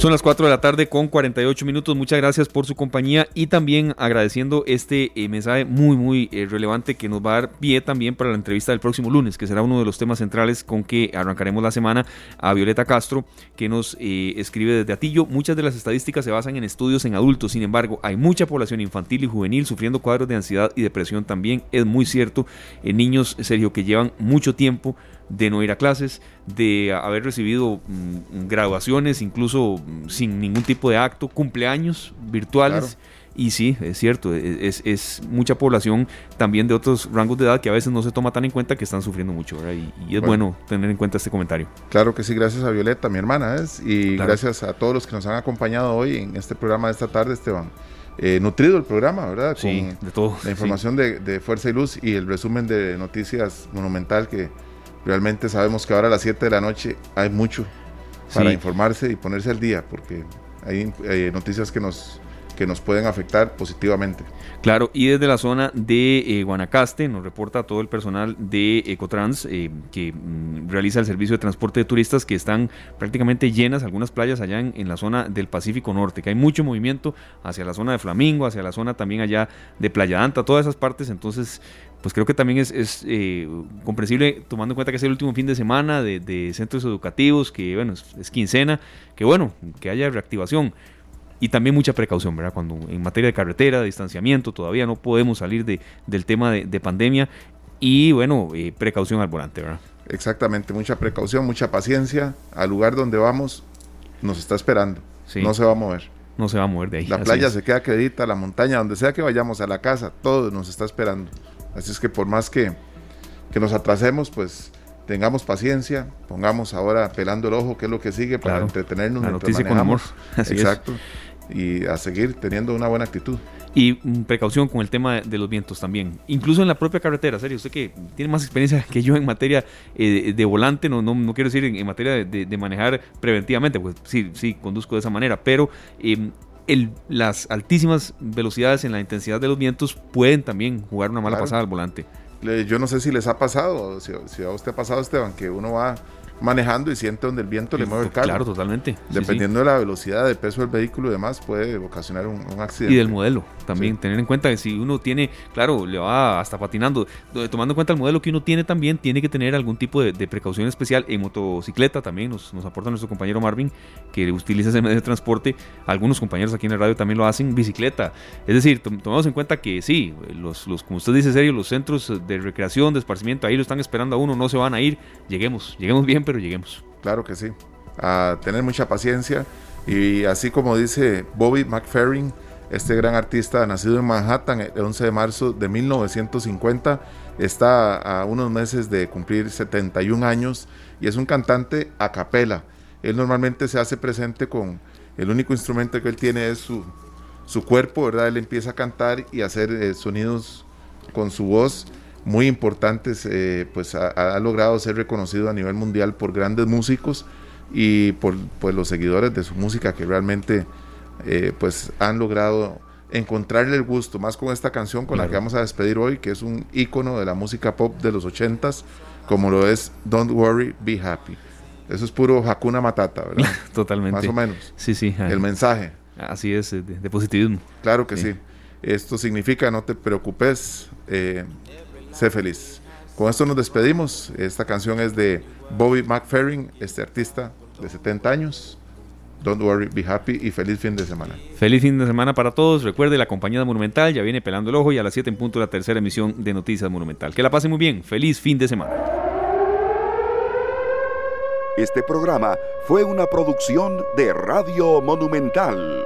Son las 4 de la tarde con 48 minutos. Muchas gracias por su compañía y también agradeciendo este eh, mensaje muy, muy eh, relevante que nos va a dar pie también para la entrevista del próximo lunes, que será uno de los temas centrales con que arrancaremos la semana a Violeta Castro, que nos eh, escribe desde Atillo. Muchas de las estadísticas se basan en estudios en adultos, sin embargo, hay mucha población infantil y juvenil sufriendo cuadros de ansiedad y depresión también. Es muy cierto, en niños, Sergio, que llevan mucho tiempo de no ir a clases, de haber recibido mm, graduaciones, incluso mm, sin ningún tipo de acto, cumpleaños virtuales. Y sí, es cierto, e, es, es, mucha población también de otros rangos de edad que a veces no se toma tan en cuenta que están sufriendo mucho, Y, es bueno. tener en cuenta este comentario. Claro que sí, gracias a Violeta, mi hermana, y gracias a todos los que nos han acompañado hoy en este programa de esta tarde, Esteban. Eh, nutrido el programa, ¿verdad? Sí, de todo. La información de, de Fuerza y Luz y el resumen de noticias monumental que, realmente sabemos que ahora a las 7 de la noche hay mucho para informarse y ponerse al día, porque hay, noticias que nos, que nos pueden afectar positivamente. Claro, y desde la zona de eh, Guanacaste nos reporta todo el personal de Ecotrans eh, que mm, realiza el servicio de transporte de turistas que están prácticamente llenas algunas playas allá en, la zona del Pacífico Norte, que hay mucho movimiento hacia la zona de Flamingo, hacia la zona también allá de Playa Anta, todas esas partes, entonces pues creo que también es, eh, comprensible tomando en cuenta que es el último fin de semana de, centros educativos, que bueno, es, quincena, que bueno, que haya reactivación. Y también mucha precaución, ¿verdad? Cuando en materia de carretera, de distanciamiento, todavía no podemos salir de, del tema de, pandemia. Y bueno, eh, precaución al volante, ¿verdad? Exactamente, mucha precaución, mucha paciencia. Al lugar donde vamos nos está esperando. No se va a mover. No se va a mover de ahí. La playa se queda acredita, la montaña, donde sea que vayamos, a la casa, todo nos está esperando. Así es que por más que, nos atrasemos, pues tengamos paciencia, pongamos ahora pelando el ojo, que es lo que sigue, para entretenernos. La noticia con amor. Exacto. Y a seguir teniendo una buena actitud. Y mm, precaución con el tema de los vientos también. Incluso en la propia carretera, serio. Usted que tiene más experiencia que yo en materia eh, de volante, no, no, quiero decir en, materia de, manejar preventivamente, pues sí, sí, conduzco de esa manera, pero em, las altísimas velocidades en la intensidad de los vientos pueden también jugar una mala pasada al volante. Yo no sé si les ha pasado, si, si a usted ha pasado, Esteban, que uno va manejando y siente donde el viento le mueve el carro. Claro, totalmente. Dependiendo de la velocidad, del peso del vehículo y demás, puede ocasionar un, accidente. Y del modelo también. Tener en cuenta que si uno tiene, claro, le va hasta patinando, tomando en cuenta el modelo que uno tiene también, tiene que tener algún tipo de, precaución especial. En motocicleta también nos, nos, aporta nuestro compañero Marvin, que utiliza ese medio de transporte. Algunos compañeros aquí en el radio también lo hacen, bicicleta. Es decir, tomamos en cuenta que sí, los, los, como usted dice, serio, los centros de recreación, de esparcimiento, ahí lo están esperando a uno, no se van a ir. Lleguemos, lleguemos bien, lleguemos. Claro que sí. A tener mucha paciencia. Y así como dice Bobby McFerrin, este gran artista nacido en Manhattan el 11 de marzo de 1950, está a unos meses de cumplir 71 años y es un cantante a capela. Él normalmente se hace presente con el único instrumento que él tiene es su, su cuerpo, ¿verdad? Él empieza a cantar y hacer eh, sonidos con su voz muy importantes, eh, pues ha, logrado ser reconocido a nivel mundial por grandes músicos y por pues, los seguidores de su música que realmente eh, pues han logrado encontrarle el gusto, más con esta canción con la que vamos a despedir hoy, que es un icono de la música pop de los ochentas, como lo es Don't Worry, Be Happy. Eso es puro Hakuna Matata, ¿verdad? Totalmente. Más o menos. Sí, sí. El mensaje. Así es, de, positivismo. Claro que sí. Esto significa no te preocupes, eh, sé feliz. Con esto nos despedimos. Esta canción es de Bobby McFerrin, este artista de 70 años. Don't worry, be happy y feliz fin de semana. Feliz fin de semana para todos. Recuerde, la compañía Monumental ya viene pelando el ojo y a las 7 en punto la tercera emisión de Noticias Monumental. Que la pasen muy bien. Feliz fin de semana. Este programa fue una producción de Radio Monumental.